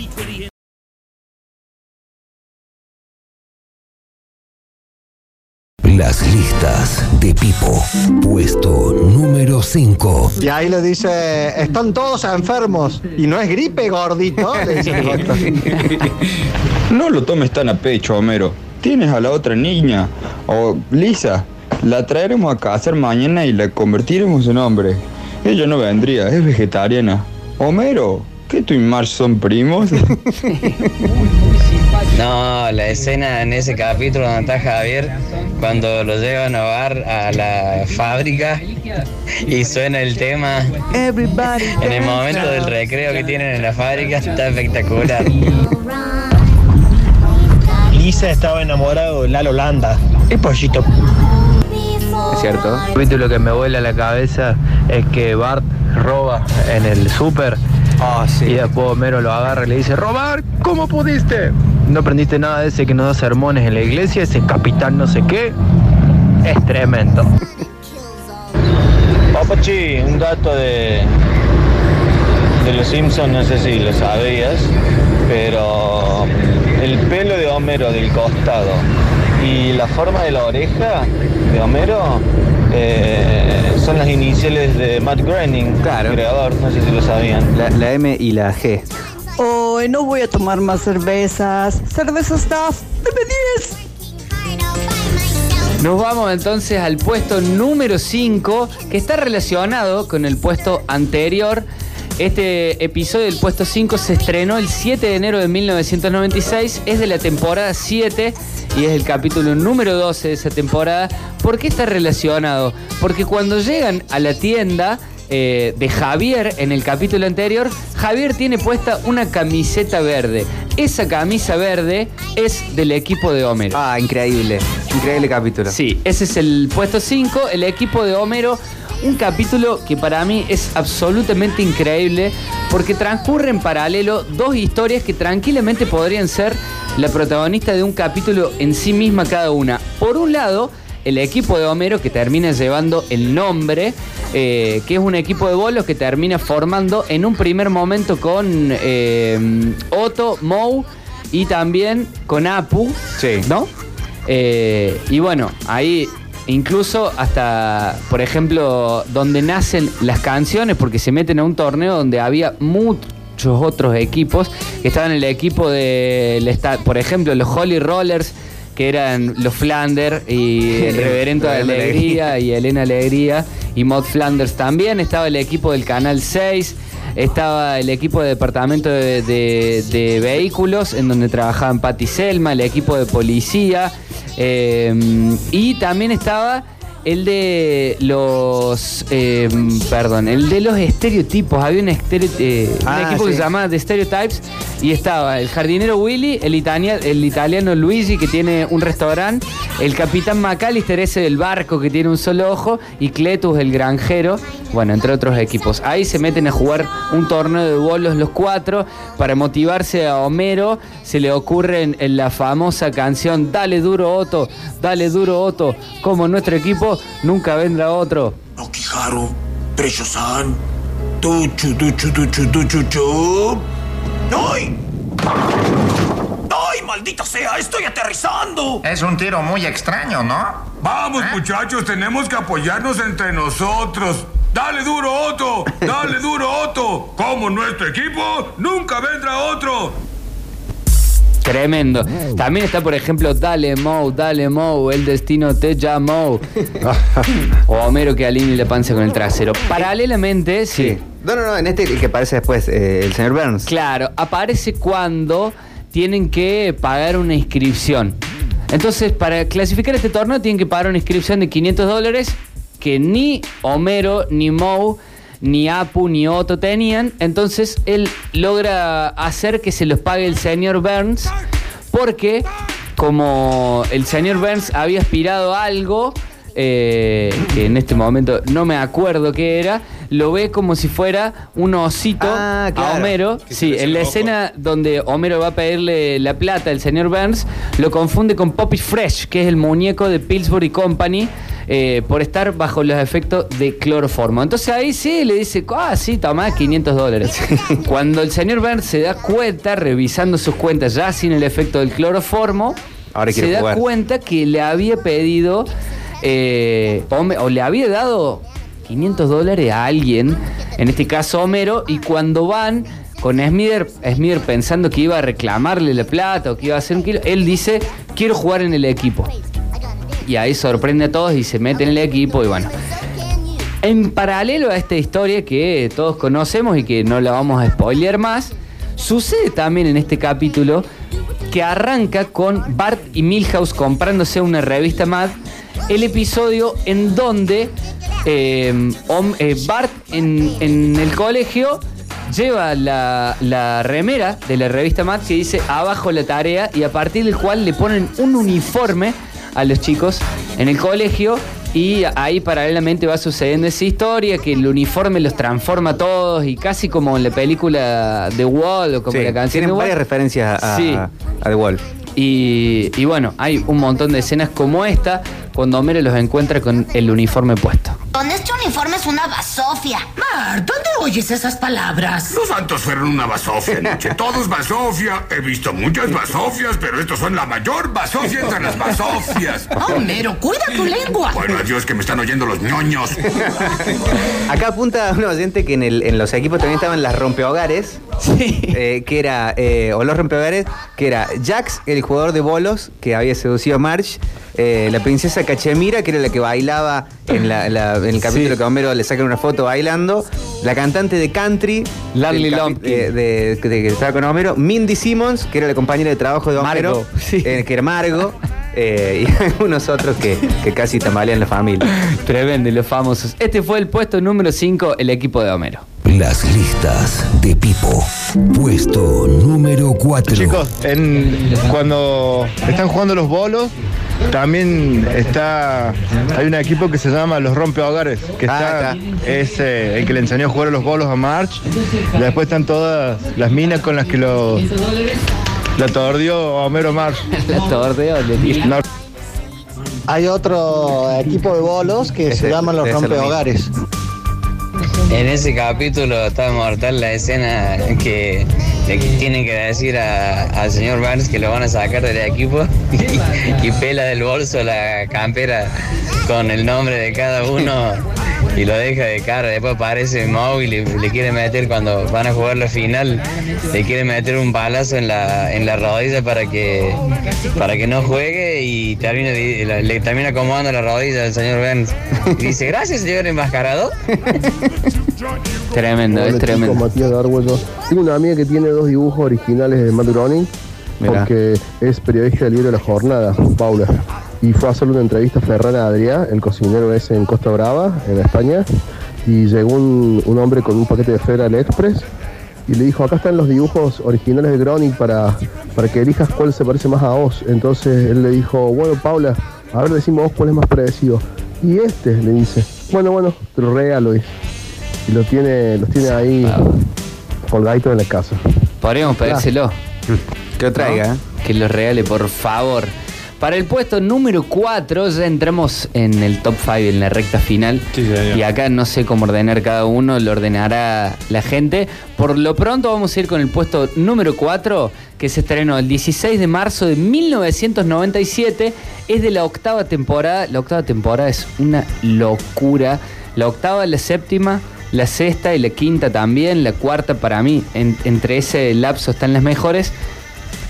Las listas de Pipo. Puesto número 5. Y ahí le dice, están todos enfermos. Y no es gripe, gordito. Le dice. No lo tomes tan a pecho, Homero. Tienes a la otra niña, o Lisa. La traeremos a casa mañana y la convertiremos en hombre. Ella no vendría, es vegetariana. Homero, ¿qué tú y Marge son primos? No, la escena en ese capítulo donde está Javier, cuando lo llevan a bar a la fábrica y suena el tema en el momento del recreo que tienen en la fábrica, está espectacular. Lisa estaba enamorado de Lalo Landa. El pollito. Es cierto. El capítulo que me vuela la cabeza es que Bart roba en el súper y después Homero lo agarra y le dice, robar, ¿cómo pudiste? No aprendiste nada de ese que nos da sermones en la iglesia, ese capitán no sé qué. Es tremendo. Papachi, un dato de, de los Simpsons, no sé si lo sabías, pero el pelo de Homero del costado y la forma de la oreja de Homero eh, son las iniciales de Matt Groening, creador, no sé si lo sabían. La, la M y la G. Hoy no voy a tomar más cervezas. Cerveza staff, deme 10. Nos vamos entonces al puesto número 5, que está relacionado con el puesto anterior. Este episodio del puesto 5 se estrenó el 7 de enero de 1996, es de la temporada 7 y es el capítulo número 12 de esa temporada. ¿Por qué está relacionado? Porque cuando llegan a la tienda eh, de Javier en el capítulo anterior, Javier tiene puesta una camiseta verde. Esa camisa verde es del equipo de Homero. Ah, increíble. Increíble capítulo. Sí, ese es el puesto 5, el equipo de Homero. Un capítulo que para mí es absolutamente increíble porque transcurre en paralelo dos historias que tranquilamente podrían ser la protagonista de un capítulo en sí misma cada una. Por un lado, el equipo de Homero que termina llevando el nombre, eh, que es un equipo de bolos que termina formando en un primer momento con eh, Otto, Moe y también con Apu, ¿no? Eh, y bueno, ahí incluso hasta, por ejemplo, donde nacen las canciones, porque se meten a un torneo donde había muchos otros equipos, que estaban en el equipo de, por ejemplo, los Holy Rollers, que eran los Flanders y el Reverendo de Alegría y Elena Alegría y Mod Flanders también, estaba el equipo del Canal 6. Estaba el equipo de departamento de, de- vehículos, en donde trabajaban Patti Selma, el equipo de policía, eh, y también estaba el de los, eh, perdón, el de los estereotipos. Había un, eh, un Ah, equipo que sí. se llamaba The Stereotypes y estaba el jardinero Willy, el, itania- el italiano Luigi que tiene un restaurante, el capitán McAllister ese del barco que tiene un solo ojo y Cletus el granjero, bueno, entre otros equipos. Ahí se meten a jugar un torneo de bolos los cuatro para motivarse a Homero. Se le ocurre en, en la famosa canción Dale duro Otto, dale duro Otto, como nuestro equipo nunca vendrá otro. Kiharu, Trecho-san, Tuchu, Tuchu, Tuchu, Tuchu, Chu. ¡Ay! ¡Ay, maldita sea! ¡Estoy aterrizando! Es un tiro muy extraño, ¿no? Vamos, muchachos, tenemos que apoyarnos entre nosotros. Dale duro, Otto. Dale duro, Otto. Como nuestro equipo, nunca vendrá otro. Tremendo. También está, por ejemplo, Dale Moe, Dale Moe, el destino te llamó. o Homero que alinea la panza con el trasero. Paralelamente, sí. No, no, no, en este el que aparece después, eh, el señor Burns. Claro, aparece cuando tienen que pagar una inscripción. Entonces, para clasificar este torneo tienen que pagar una inscripción de 500 dólares que ni Homero, ni Moe, ni Apu, ni Otto tenían. Entonces, él logra hacer que se los pague el señor Burns porque como el señor Burns había aspirado a algo, eh, que en este momento no me acuerdo qué era, lo ve como si fuera un osito a claro. Homero. Sí, en la escena donde Homero va a pedirle la plata al señor Burns, lo confunde con Poppy Fresh, que es el muñeco de Pillsbury Company. eh, por estar bajo los efectos de cloroformo. Entonces ahí sí le dice, ah, sí, toma 500 dólares. Cuando el señor Burns se da cuenta, revisando sus cuentas ya sin el efecto del cloroformo, Ahora se da jugar. cuenta que le había pedido eh, o le había dado 500 dólares a alguien, en este caso Homero, y cuando van con Smither, Smither pensando que iba a reclamarle la plata o que iba a hacer un kilo, él dice, quiero jugar en el equipo. Y ahí sorprende a todos y se mete en el equipo y bueno. En paralelo a esta historia que todos conocemos y que no la vamos a spoilear más, sucede también en este capítulo que arranca con Bart y Milhouse comprándose una revista Mad, el episodio en donde eh, eh, Bart en, en el colegio lleva la, la remera de la revista Mad que dice abajo la tarea y a partir del cual le ponen un uniforme a los chicos en el colegio y ahí paralelamente va sucediendo esa historia que el uniforme los transforma a todos y casi como en la película The Wall o como Sí, la canción tienen Wall. varias referencias a, Sí. a The Wall. Y, y bueno, hay un montón de escenas como esta cuando Homero los encuentra con el uniforme puesto. Con este uniforme es una basofia. Mar, ¿dónde oyes esas palabras? Los santos fueron una basofia anoche. Todos basofia. He visto muchas basofias, pero estos son la mayor basofia entre las basofias. Homero, cuida tu lengua. Bueno, adiós que me están oyendo los ñoños. Acá apunta un oyente que en, el- en los equipos también estaban las rompehogares. eh, que era, eh, o los rompehogares, que era Jax, el jugador de bolos que había seducido a Marge. eh, la princesa Cachemira, que era la que bailaba en, la- la- en el capítulo que a Homero le sacan una foto bailando. La cantante de country. Capi- Lumpkin. eh, de, de- de- que estaba con Homero. Mindy Simmons, que era la compañera de trabajo de Homero. Margo, eh, que era Margo. eh, y algunos otros que, que casi tambalean la familia. Tremendo, los famosos. Este fue el puesto número 5, el equipo de Homero. Las listas de Pipo. Puesto número 4. Chicos, en- cuando están jugando los bolos, también está, hay un equipo que se llama los Rompehogares, que está, es eh, el que le enseñó a jugar a los bolos a March. Después están todas las minas con las que lo la tordió Homero March. La tordió, No, Hay otro equipo de bolos que se llaman los lo rompehogares. En ese capítulo está mortal la escena que tienen que decir al señor Barnes que lo van a sacar del equipo. Y pela del bolso la campera con el nombre de cada uno y lo deja de cara. Después aparece Moe y le, le quiere meter cuando van a jugar la final, le quiere meter un balazo en la, en la rodilla para que, para que no juegue y termina, le, termina acomodando la rodilla al señor Burns. Y dice, gracias señor enmascarado. Tremendo, Hola, es chicos, tremendo. Matías Gargüello. Tengo una amiga que tiene dos dibujos originales de Matt Groening, Mirá. porque es periodista del libro La Jornada, Paula. Y fue a hacerle una entrevista a Ferran Adrià, el cocinero ese en Costa Brava, en España. Y llegó un, un hombre con un paquete de Federal Express y le dijo, acá están los dibujos originales de Groening para, para que elijas cuál se parece más a vos. Entonces él le dijo, bueno, Paula, a ver, decimos vos cuál es más parecido. Y este, le dice, bueno, bueno, te lo regalo. Y lo tiene, los tiene ahí colgaditos en la casa. Podríamos pedírselo. Que lo traiga, ¿No? Que lo regale, por favor. Para el puesto número 4 ya entramos en el top 5, en la recta final. y acá no sé cómo ordenar cada uno, lo ordenará la gente. Por lo pronto vamos a ir con el puesto número 4, que se estrenó el 16 de marzo de 1997. Es de la octava temporada. La octava temporada es una locura. La octava, la séptima, la sexta y la quinta también. La cuarta para mí, en- entre ese lapso están las mejores.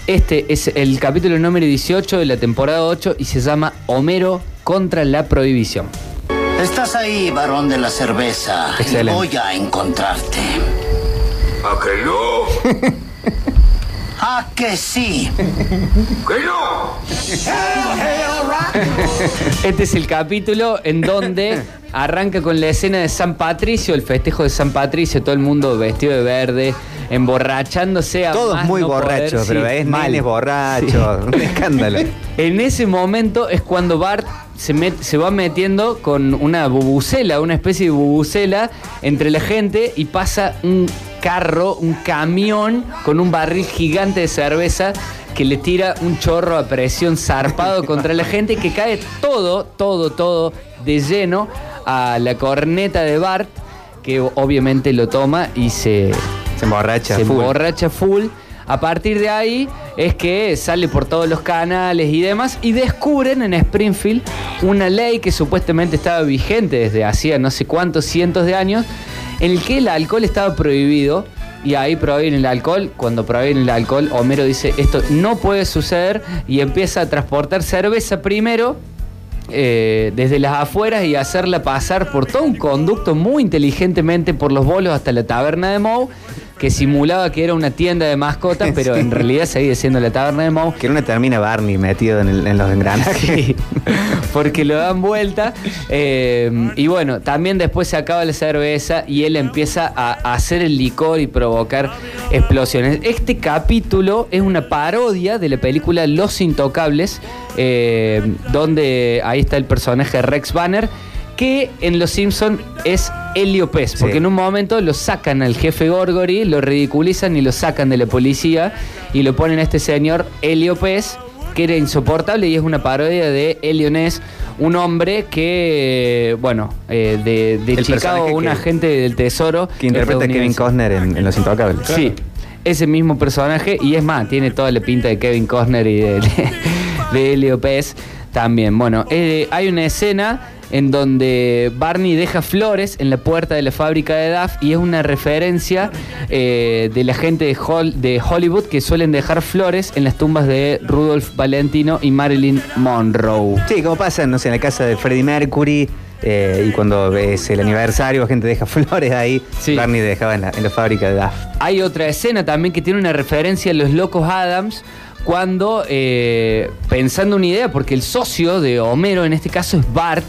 Este es el capítulo número 18 de la temporada 8 y se llama Homero contra la prohibición. Estás ahí, varón de la cerveza. y Excelente. Voy a encontrarte. ¿A que no? ¿A que sí? ¡Que no! Este es el capítulo en donde arranca con la escena de San Patricio, el festejo de San Patricio, todo el mundo vestido de verde, emborrachándose a Todos más muy no poder, borrachos, sí, pero es mal. nenes borrachos. Un escándalo. En ese momento es cuando Bart se, met- se va metiendo con una bubucela, una especie de bubucela entre la gente y pasa un carro, un camión con un barril gigante de cerveza que le tira un chorro a presión zarpado contra la gente que cae todo, todo, todo de lleno a la corneta de Bart que obviamente lo toma y se, Se emborracha. se full. emborracha full. A partir de ahí es que sale por todos los canales y demás y descubren en Springfield una ley que supuestamente estaba vigente desde hacía no sé cuántos cientos de años en el que el alcohol estaba prohibido y ahí prohíben el alcohol. Cuando prohíben el alcohol, Homero dice esto no puede suceder y empieza a transportar cerveza primero eh, desde las afueras y hacerla pasar por todo un conducto muy inteligentemente por los bolos hasta la taberna de Moe, que simulaba que era una tienda de mascotas, pero en realidad seguía siendo la taberna de Moe. Que en una termina Barney metido en, el- en los engranajes. Sí, porque lo dan vuelta. eh, y bueno, también después se acaba la cerveza y él empieza a, a hacer el licor y provocar explosiones. Este capítulo es una parodia de la película Los Intocables, eh, donde ahí está el personaje Rex Banner. Que en Los Simpson es Helio Pez, porque en un momento lo sacan al jefe Gorgory, lo ridiculizan y lo sacan de la policía y lo ponen a este señor Helio Pez, que era insoportable y es una parodia de Helio Ness, un hombre que, bueno, eh, de, de El Chicago, personaje un que- agente del tesoro. Que interpreta a Kevin estadounidense. Costner en, en Los Intocables. Sí, ese mismo personaje y es más, tiene toda la pinta de Kevin Costner y de, de Helio Pez también. Bueno, eh, hay una escena en donde Barney deja flores en la puerta de la fábrica de Duff y es una referencia eh, de la gente de, Hol- de Hollywood que suelen dejar flores en las tumbas de Rudolph Valentino y Marilyn Monroe. Sí, como pasa, no sé, en la casa de Freddie Mercury. eh, y cuando es el aniversario, la gente deja flores ahí. Barney dejaba en la, en la fábrica de Duff. Hay otra escena también que tiene una referencia a los locos Adams cuando, eh, pensando una idea, porque el socio de Homero en este caso es Bart,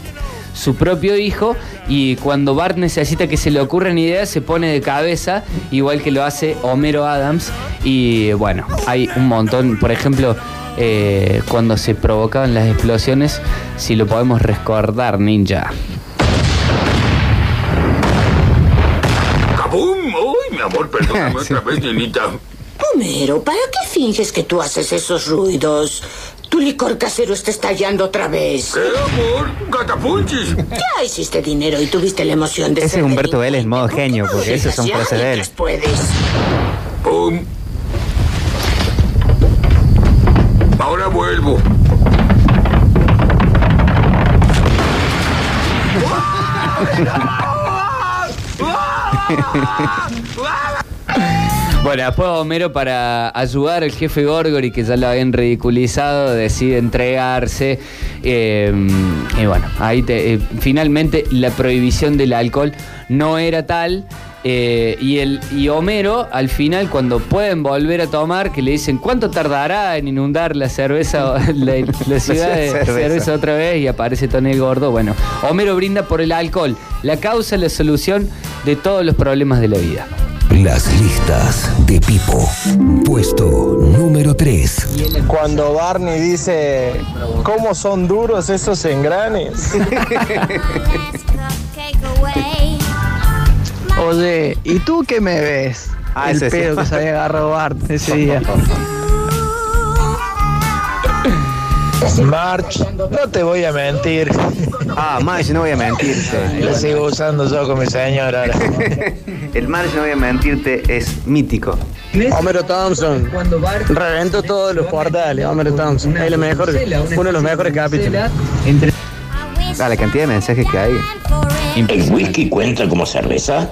su propio hijo, y cuando Bart necesita que se le ocurran ideas, se pone de cabeza, igual que lo hace Homero Adams. Y bueno, hay un montón, por ejemplo, eh, cuando se provocaban las explosiones, si lo podemos recordar, ninja. ¡Cabum! ¡Uy, mi amor, perdóname otra vez, niñita! Homero, ¿para qué finges que tú haces esos ruidos? Tu licor casero está estallando otra vez. ¿Qué, amor? ¡Catapunchis! Ya hiciste dinero y tuviste la emoción de Ese ser es Humberto Vélez, modo genio, porque esos son frases de él. puedes. ¡Pum! Ahora vuelvo. Bueno, después Homero para ayudar al jefe Gorgory, que ya lo habían ridiculizado, decide entregarse. eh, y bueno, ahí te- eh, finalmente la prohibición del alcohol no era tal. eh, y, el, y Homero, al final, cuando pueden volver a tomar, que le dicen, ¿cuánto tardará en inundar la cerveza, la, la ciudad de Cerveza. cerveza otra vez? Y aparece Tony el Gordo. Bueno, Homero brinda por el alcohol, la causa, la solución de todos los problemas de la vida. Las listas de Pipo. Puesto número 3. Cuando Barney dice, ¿cómo son duros esos engranes? Oye, ¿y tú qué me ves? Ah, El pedo que se había agarrado Bart ese día. March, no te voy a mentir. Ah, March, no voy a mentirte. Lo sigo usando yo con mi señora ahora. El March, no voy a mentirte, es mítico. Homero Thompson. Reventó todos los portales, Homero Thompson. Es lo mejor, uno de los mejores capítulos. Ah, la cantidad de mensajes que hay. ¿El whisky cuenta como cerveza?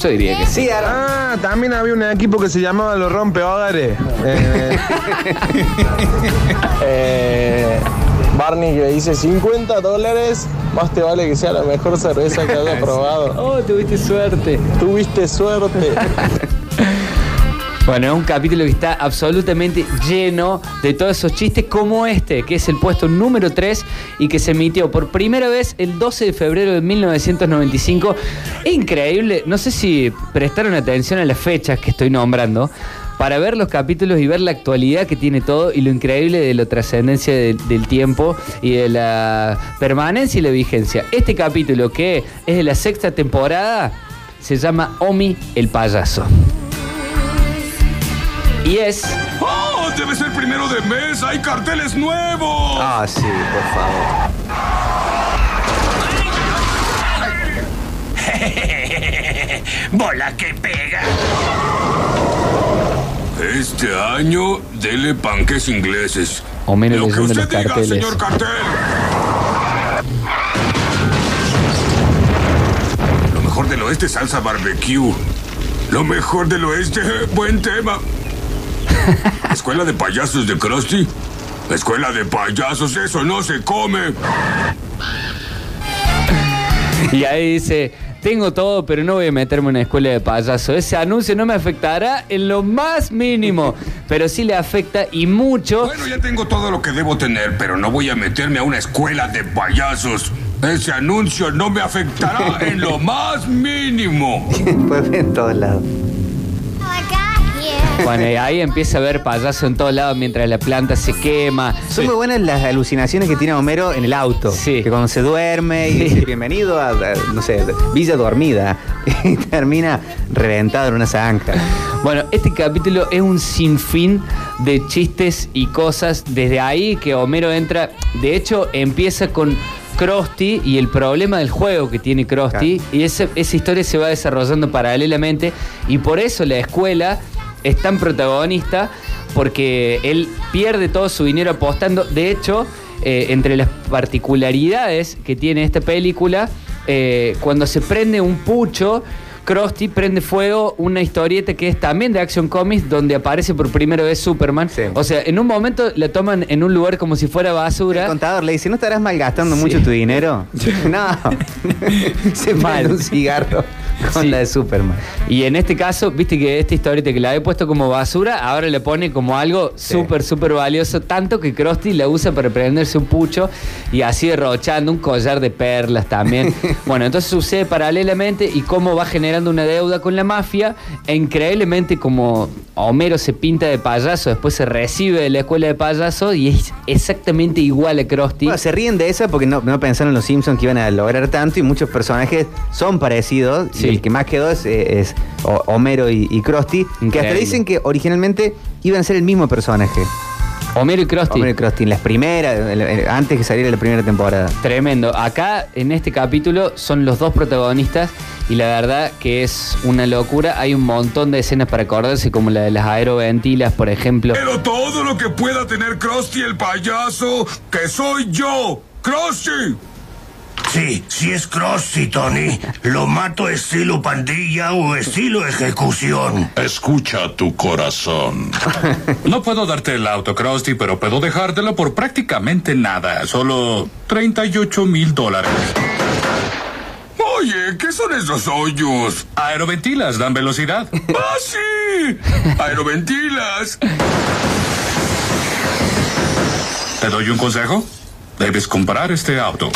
Yo diría que sí. Ah, también había un equipo que se llamaba Los Rompehogares. Eh, eh, Barney que dice 50 dólares, más te vale que sea la mejor cerveza que haya probado. Oh, tuviste suerte. Tuviste suerte. Bueno, es un capítulo que está absolutamente lleno de todos esos chistes como este, que es el puesto número 3 y que se emitió por primera vez el 12 de febrero de 1995. Increíble, no sé si prestaron atención a las fechas que estoy nombrando para ver los capítulos y ver la actualidad que tiene todo y lo increíble de la trascendencia del, tiempo y de la permanencia y la vigencia. Este capítulo que es de la sexta temporada se llama Omi el payaso. Y es ¡Oh! Debe ser primero de mes. ¡Hay carteles nuevos! Ah, sí, por favor. Bola que pega. Este año, dele panques ingleses. Homero Lo que leyendo los usted diga, carteles. señor cartel. Lo mejor del oeste, salsa barbecue. Lo mejor del oeste, buen tema. Escuela de payasos de Krusty. Escuela de payasos, eso no se come. Y ahí dice, tengo todo, pero no voy a meterme en una escuela de payaso. Ese anuncio no me afectará en lo más mínimo, pero sí le afecta y mucho. Bueno, ya tengo todo lo que debo tener, pero no voy a meterme a una escuela de payasos. Ese anuncio no me afectará en lo más mínimo. Pues en todos lados. Bueno, y ahí empieza a ver payaso en todos lados mientras la planta se quema. Son muy buenas las alucinaciones que tiene Homero en el auto. Sí. Que cuando se duerme y dice, bienvenido a, a, no sé, Villa Dormida. Y termina reventado en una zanja. Bueno, este capítulo es un sinfín de chistes y cosas. Desde ahí que Homero entra. De hecho, empieza con Krusty y el problema del juego que tiene Krusty. Y esa historia se va desarrollando paralelamente. Y por eso la escuela es tan protagonista. Porque él pierde todo su dinero apostando. De hecho, eh, entre las particularidades que tiene esta película, eh, cuando se prende un pucho. Krusty prende fuego una historieta que es también de Action Comics donde aparece por primera vez Superman. O sea, en un momento la toman en un lugar como si fuera basura. El contador le dice, ¿no estarás malgastando Sí. mucho tu dinero? no. Se Mal. prende un cigarro con Sí. la de Superman. Y en este caso, viste que esta historieta que la he puesto como basura, ahora le pone como algo súper, súper valioso, tanto que Krusty la usa para prenderse un pucho y así derrochando un collar de perlas también. bueno, entonces sucede paralelamente y cómo va generando una deuda con la mafia e increíblemente como Homero se pinta de payaso, después se recibe de la escuela de payaso y es exactamente igual a Krusty. Bueno, se ríen de esa porque no, no pensaron los Simpsons que iban a lograr tanto y muchos personajes son parecidos. Sí. El que más quedó es, eh, es Homero y, y Krusty, que hasta dicen que originalmente iban a ser el mismo personaje. Homero y Krusty. Homero y Krusty, en las primeras, antes que saliera la primera temporada. Tremendo. Acá en este capítulo son los dos protagonistas y la verdad que es una locura. Hay un montón de escenas para acordarse, como la de las aeroventilas, por ejemplo. Pero todo lo que pueda tener Krusty el payaso, que soy yo, Krusty. Sí, si es Krusty, Tony. Lo mato estilo pandilla o estilo ejecución. Escucha tu corazón. No puedo darte el auto, Krusty, pero puedo dejártelo por prácticamente nada. Solo 38 mil dólares. Oye, ¿qué son esos hoyos? Aeroventilas dan velocidad. ¡Ah, sí! Aeroventilas. ¿Te doy un consejo? Debes comprar este auto.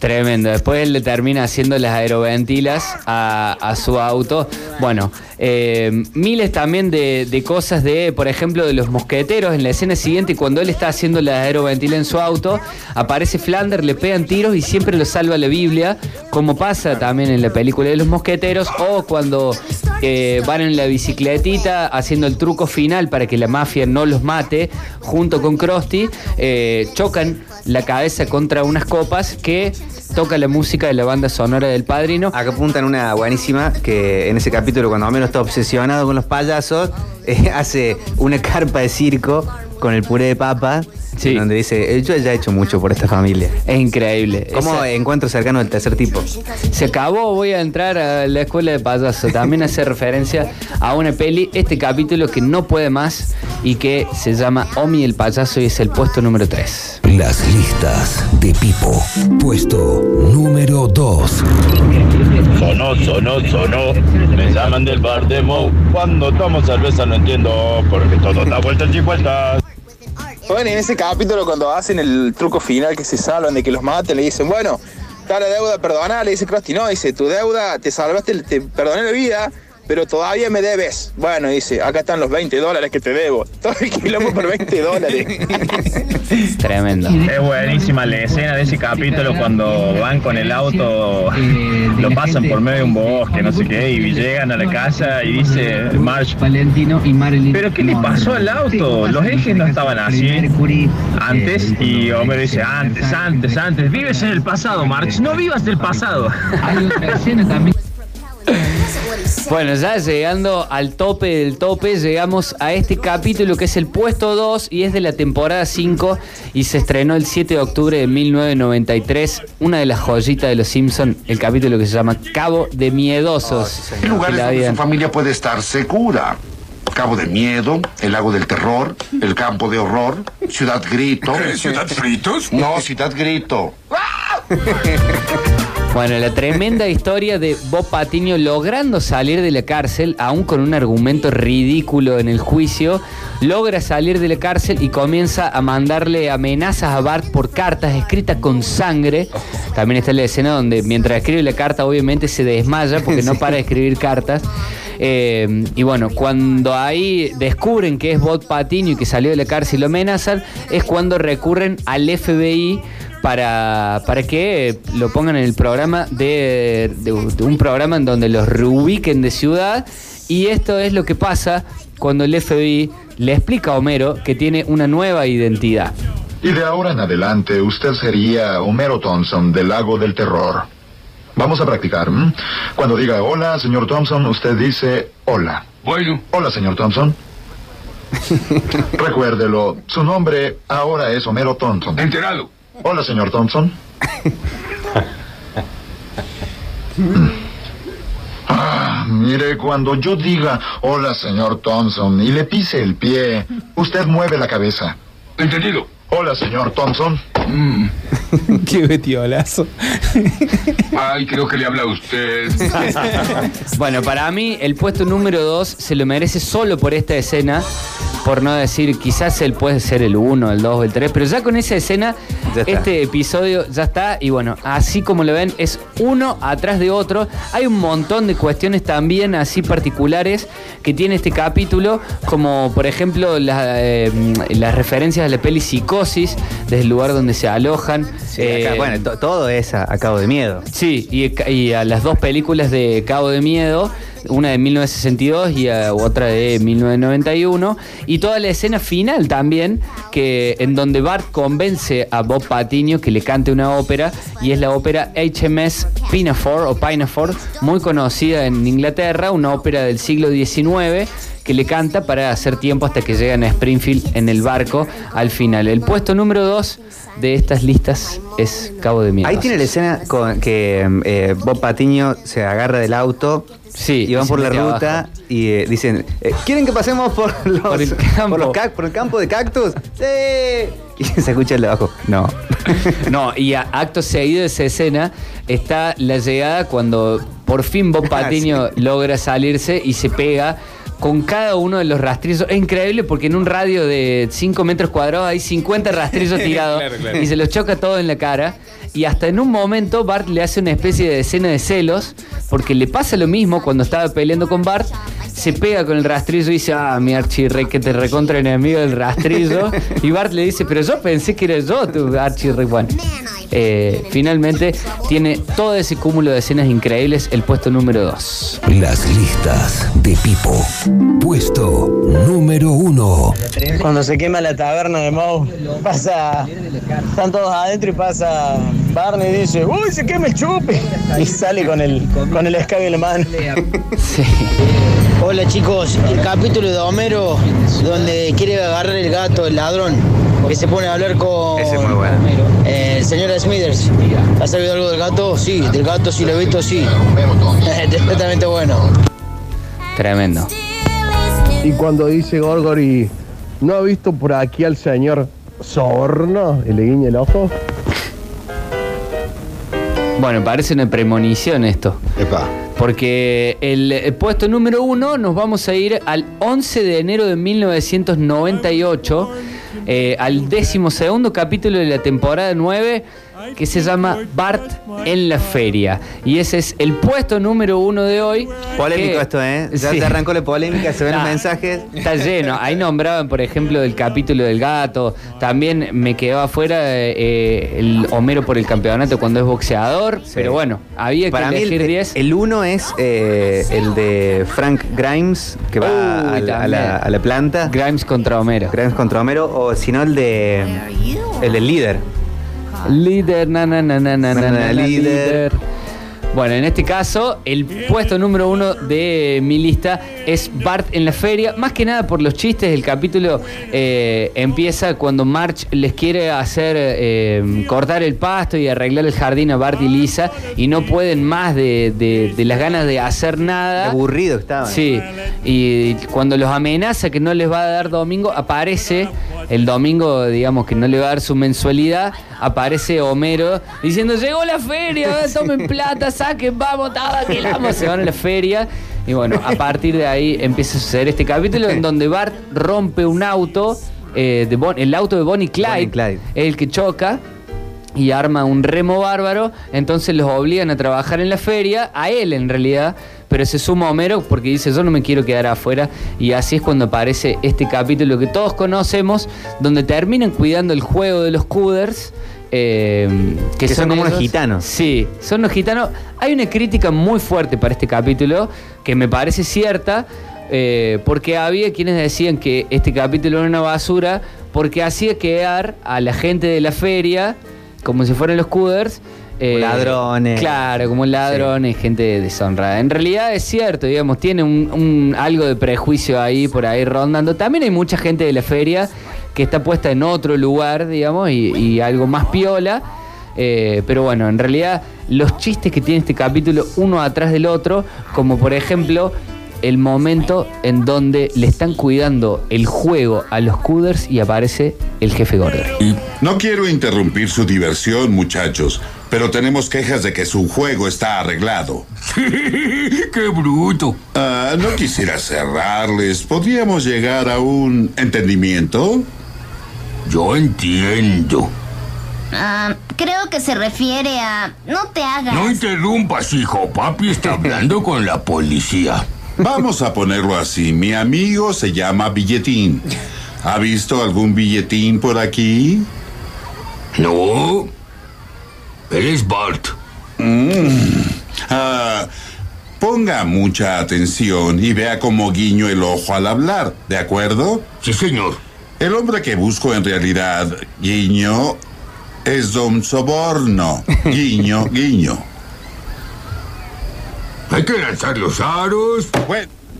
Tremendo. Después él le termina haciendo las aeroventilas a, a su auto. Bueno, eh, miles también de, de cosas de, por ejemplo, de los mosqueteros. En la escena siguiente, cuando él está haciendo la aeroventila en su auto, aparece Flanders, le pegan tiros y siempre lo salva la Biblia, como pasa también en la película de los mosqueteros, o cuando eh, van en la bicicletita haciendo el truco final para que la mafia no los mate, junto con Krusty, eh, chocan la cabeza contra unas copas que toca la música de la banda sonora del padrino. Acá apuntan una buenísima que en ese capítulo, cuando Homero está obsesionado con los payasos, eh, hace una carpa de circo con el puré de papa, donde dice, "Eh, yo ya he hecho mucho por esta familia. Es increíble. ¿Cómo Esa- encuentro cercano del tercer tipo? Se acabó, voy a entrar a la escuela de payaso. También hace referencia a una peli, este capítulo que no puede más y que se llama Omi el payaso y es el puesto número 3. Las listas de Pipo. Puesto número 2. Sonó, sonó, sonó. Me llaman del bar de Mo. Cuando tomo cerveza no entiendo porque todo da vueltas y vueltas. Bueno, en ese capítulo cuando hacen el truco final que se salvan de que los maten, le dicen, bueno, está la deuda, perdona, le dice Krusty, no, dice, tu deuda, te salvaste, te perdoné la vida, pero todavía me debes. Bueno, dice, acá están los 20 dólares que te debo. Todo el quilombo por 20 dólares. Tremendo. Es buenísima la escena de ese capítulo cuando van con el auto, lo pasan por medio de un bosque, no sé qué, y llegan a la casa y dice Marge, Valentino y Marilyn. ¿pero qué le pasó al auto? Los ejes no estaban así antes y Homero dice, antes, antes, antes, vives en el pasado, Marge, no vivas del pasado. Bueno, ya llegando al tope del tope, llegamos a este capítulo que es el puesto 2 y es de la temporada 5 y se estrenó el 7 de octubre de 1993, una de las joyitas de los Simpsons, el capítulo que se llama Cabo de Miedosos. Hay lugares Que la donde su familia puede estar segura. Cabo de Miedo, el Lago del Terror, el Campo de Horror, Ciudad Grito. ¿Qué, Ciudad Fritos? No, Ciudad Grito. Bueno, la tremenda historia de Bob Patiño logrando salir de la cárcel, aún con un argumento ridículo en el juicio, logra salir de la cárcel y comienza a mandarle amenazas a Bart por cartas escritas con sangre. También está la escena donde mientras escribe la carta obviamente se desmaya porque no para de escribir cartas. Eh, y bueno, cuando ahí descubren que es Bob Patiño y que salió de la cárcel y lo amenazan, es cuando recurren al FBI para, para que lo pongan en el programa de, de- de un programa en donde los reubiquen de ciudad. Y esto es lo que pasa cuando el FBI le explica a Homero que tiene una nueva identidad. Y de ahora en adelante usted sería Homero Thompson del Lago del Terror. Vamos a practicar. ¿m? Cuando diga hola, señor Thompson, usted dice hola. Bueno. Hola, señor Thompson. Recuérdelo, su nombre ahora es Homero Thompson. Enterado. Hola, señor Thompson. Ah, mire, cuando yo diga hola, señor Thompson, y le pise el pie, usted mueve la cabeza. Entendido. Hola, señor Thompson. Qué betiolazo. Ay, creo que le habla a usted. Bueno, para mí el puesto número 2 se lo merece solo por esta escena, por no decir quizás él puede ser el 1, el 2 o el 3, pero ya con esa escena este episodio ya está y bueno, así como lo ven es uno atrás de otro. Hay un montón de cuestiones también así particulares que tiene este capítulo, como por ejemplo la, eh, las referencias a la peli Psicosis, desde el lugar donde se alojan. Sí, acá, Eh, bueno, to- todo es a, a cabo de miedo. Sí, y, y a las dos películas de Cabo de Miedo, una de 1962 y a- otra de 1991, y toda la escena final también, que en donde Bart convence a Bob Patiño que le cante una ópera, y es la ópera HMS Pinafore o Pinafore, muy conocida en Inglaterra, una ópera del siglo XIX que le canta para hacer tiempo hasta que llegan a Springfield en el barco al final. El puesto número 2 de estas listas es Cabo de Miedo. Ahí tiene la escena con que eh, Bob Patiño se agarra del auto Sí, y van por la ruta abajo. y eh, dicen, eh, ¿quieren que pasemos por los, Por el campo. por los ca- por el campo de cactus? ¡Sí! Y se escucha el de abajo. No. No, y a- acto seguido de esa escena está la llegada cuando por fin Bob Patiño logra salirse y se pega con cada uno de los rastrillos. Es increíble porque en un radio de 5 metros cuadrados hay 50 rastrillos tirados Claro, claro. y se los choca todo en la cara. Y hasta en un momento Bart le hace una especie de escena de celos porque le pasa lo mismo cuando estaba peleando con Bart. Se pega con el rastrillo y dice, ah, mi archi re que te recontra enemigo del rastrillo. y Bart le dice, pero yo pensé que era yo tu archi re bueno. Eh, finalmente tiene todo ese cúmulo de escenas increíbles el puesto número 2. Las listas de Pipo. Puesto número uno. Cuando se quema la taberna de Moe, pasa. Están todos adentro y pasa Barney dice: ¡Uy, se quema el chupe! Y sale con el, con el escabio en la mano. Hola chicos, el capítulo de Homero donde quiere agarrar el gato, el ladrón, que se pone a hablar con Ese es muy bueno. eh, el señor Smithers. ¿Has sabido algo del gato? Sí, del gato sí lo he visto, sí. Totalmente bueno. Tremendo. Y cuando dice Gorgori, ¿no ha visto por aquí al señor Sorno? Y le guiña el ojo. Bueno, parece una premonición esto. Porque el, el puesto número uno nos vamos a ir al 11 de enero de 1998, eh, al décimo segundo capítulo de la temporada 9, que se llama Bart en la feria. Y ese es el puesto número uno de hoy. Polémico que- esto, ¿eh? Ya Sí. te arrancó la polémica, se ven los mensajes. Está lleno. Ahí nombraban, por ejemplo, el capítulo del gato. También me quedó afuera eh, el Homero por el campeonato cuando es boxeador. Pero bueno, había que Para mí elegir el, 10. el uno es eh, el de Frank Grimes, que va Uy, a, la, a también. la- a la planta. Grimes contra Homero. Grimes contra Homero, o si no el de el del líder. Líder, na, na, na, na, na, Na, na, na, líder. líder. Bueno, en este caso, el puesto número uno de mi lista es Bart en la feria. Más que nada por los chistes, el capítulo eh, empieza cuando March les quiere hacer eh, cortar el pasto y arreglar el jardín a Bart y Lisa y no pueden más de, de- de las ganas de hacer nada. Aburrido estaban. Sí, y cuando los amenaza que no les va a dar domingo, aparece el domingo, digamos que no le va a dar su mensualidad, aparece Homero diciendo, llegó la feria, tomen plata, saquen, vamos, tada, que la vamos". Se van a la feria. Y bueno, a partir de ahí empieza a suceder este capítulo en donde Bart rompe un auto, eh, de Bon- el auto de Bonnie Clyde, Bonnie Clyde. el que choca y arma un remo bárbaro, entonces los obligan a trabajar en la feria, a él en realidad, pero se suma Homero porque dice yo no me quiero quedar afuera y así es cuando aparece este capítulo que todos conocemos, donde terminan cuidando el juego de los Cooders. Eh, Que son como unos ellos- gitanos. Sí, son los gitanos. Hay una crítica muy fuerte para este capítulo que me parece cierta. eh, porque había quienes decían que este capítulo era una basura porque hacía quedar a la gente de la feria como si fueran los Cooders. eh, ladrones. Claro, como ladrones, gente deshonrada. En realidad es cierto, digamos, tiene un, un- algo de prejuicio ahí por ahí rondando. También hay mucha gente de la feria que está puesta en otro lugar, digamos, y, y algo más piola. Eh, pero bueno, en realidad los chistes que tiene este capítulo uno atrás del otro, como por ejemplo el momento en donde le están cuidando el juego a los Cooders y aparece el jefe Gordon. No quiero interrumpir su diversión, muchachos, pero tenemos quejas de que su juego está arreglado. ¡Qué bruto! Ah, no quisiera cerrarles. ¿Podríamos llegar a un entendimiento? Yo entiendo. Ah, creo que se refiere a... No te hagas. No interrumpas, hijo. Papi está hablando con la policía. Vamos a ponerlo así. Mi amigo se llama Billetín. ¿Ha visto algún billetín por aquí? No. Él es Bart. Mm. Ah, ponga mucha atención y vea cómo guiño el ojo al hablar, ¿de acuerdo? Sí, señor. El hombre que busco en realidad, guiño, es Don Soborno. Guiño, guiño. Hay que lanzar los aros.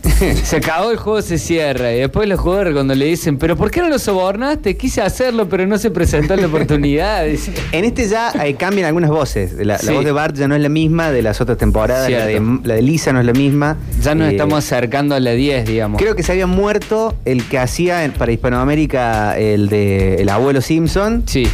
Se acabó el juego, se cierra. Y después los jugadores cuando le dicen, pero ¿por qué no lo sobornaste? Quise hacerlo, pero no se presentó la oportunidad. En este ya eh, cambian algunas voces. La, voz de Bart ya no es la misma de las otras temporadas. La de, Cierto. la de Lisa no es la misma. Ya nos Eh, estamos acercando a la 10, digamos. Creo que se había muerto el que hacía para Hispanoamérica el de el abuelo Simpson. Sí.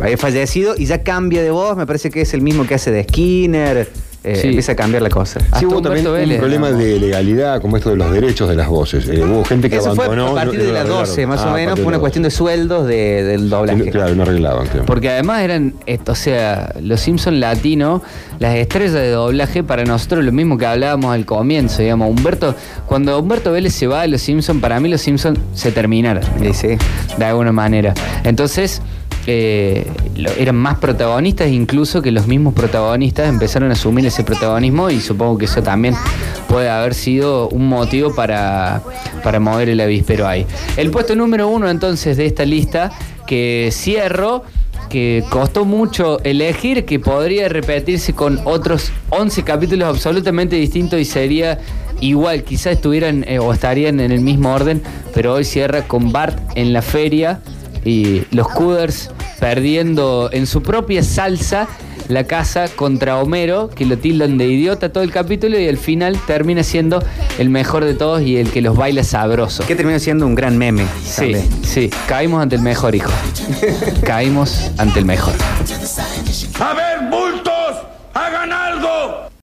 había fallecido y ya cambia de voz. Me parece que es el mismo que hace de Skinner. Eh, Sí. Empieza a cambiar la cosa. Sí, hubo también un problema de legalidad, como esto de los derechos de las voces. Eh, hubo gente que Eso fue abandonó. a partir no- de no las lo 12, arreglaron. más Ah, o menos. Fue una de cuestión de sueldos de- del doblaje. Claro, no arreglaban. creo. Porque además eran, o sea, los Simpson latino, las estrellas de doblaje para nosotros lo mismo que hablábamos al comienzo, digamos, Humberto, cuando Humberto Vélez se va de los Simpson, para mí los Simpson se terminaron, de alguna manera. Entonces, eran más protagonistas incluso que los mismos protagonistas empezaron a asumir ese protagonismo y supongo que eso también puede haber sido un motivo para, para mover el avispero ahí. El puesto número uno entonces de esta lista que cierro que costó mucho elegir, que podría repetirse con otros 11 capítulos absolutamente distintos y sería igual, quizás estuvieran eh, o estarían en el mismo orden, pero hoy cierra con Bart en la feria y los Cooders perdiendo en su propia salsa la casa contra Homero, que lo tildan de idiota todo el capítulo y al final termina siendo el mejor de todos y el que los baila sabroso. Que termina siendo un gran meme. Sí, sí, caímos ante el mejor, hijo. caímos ante el mejor. A ver,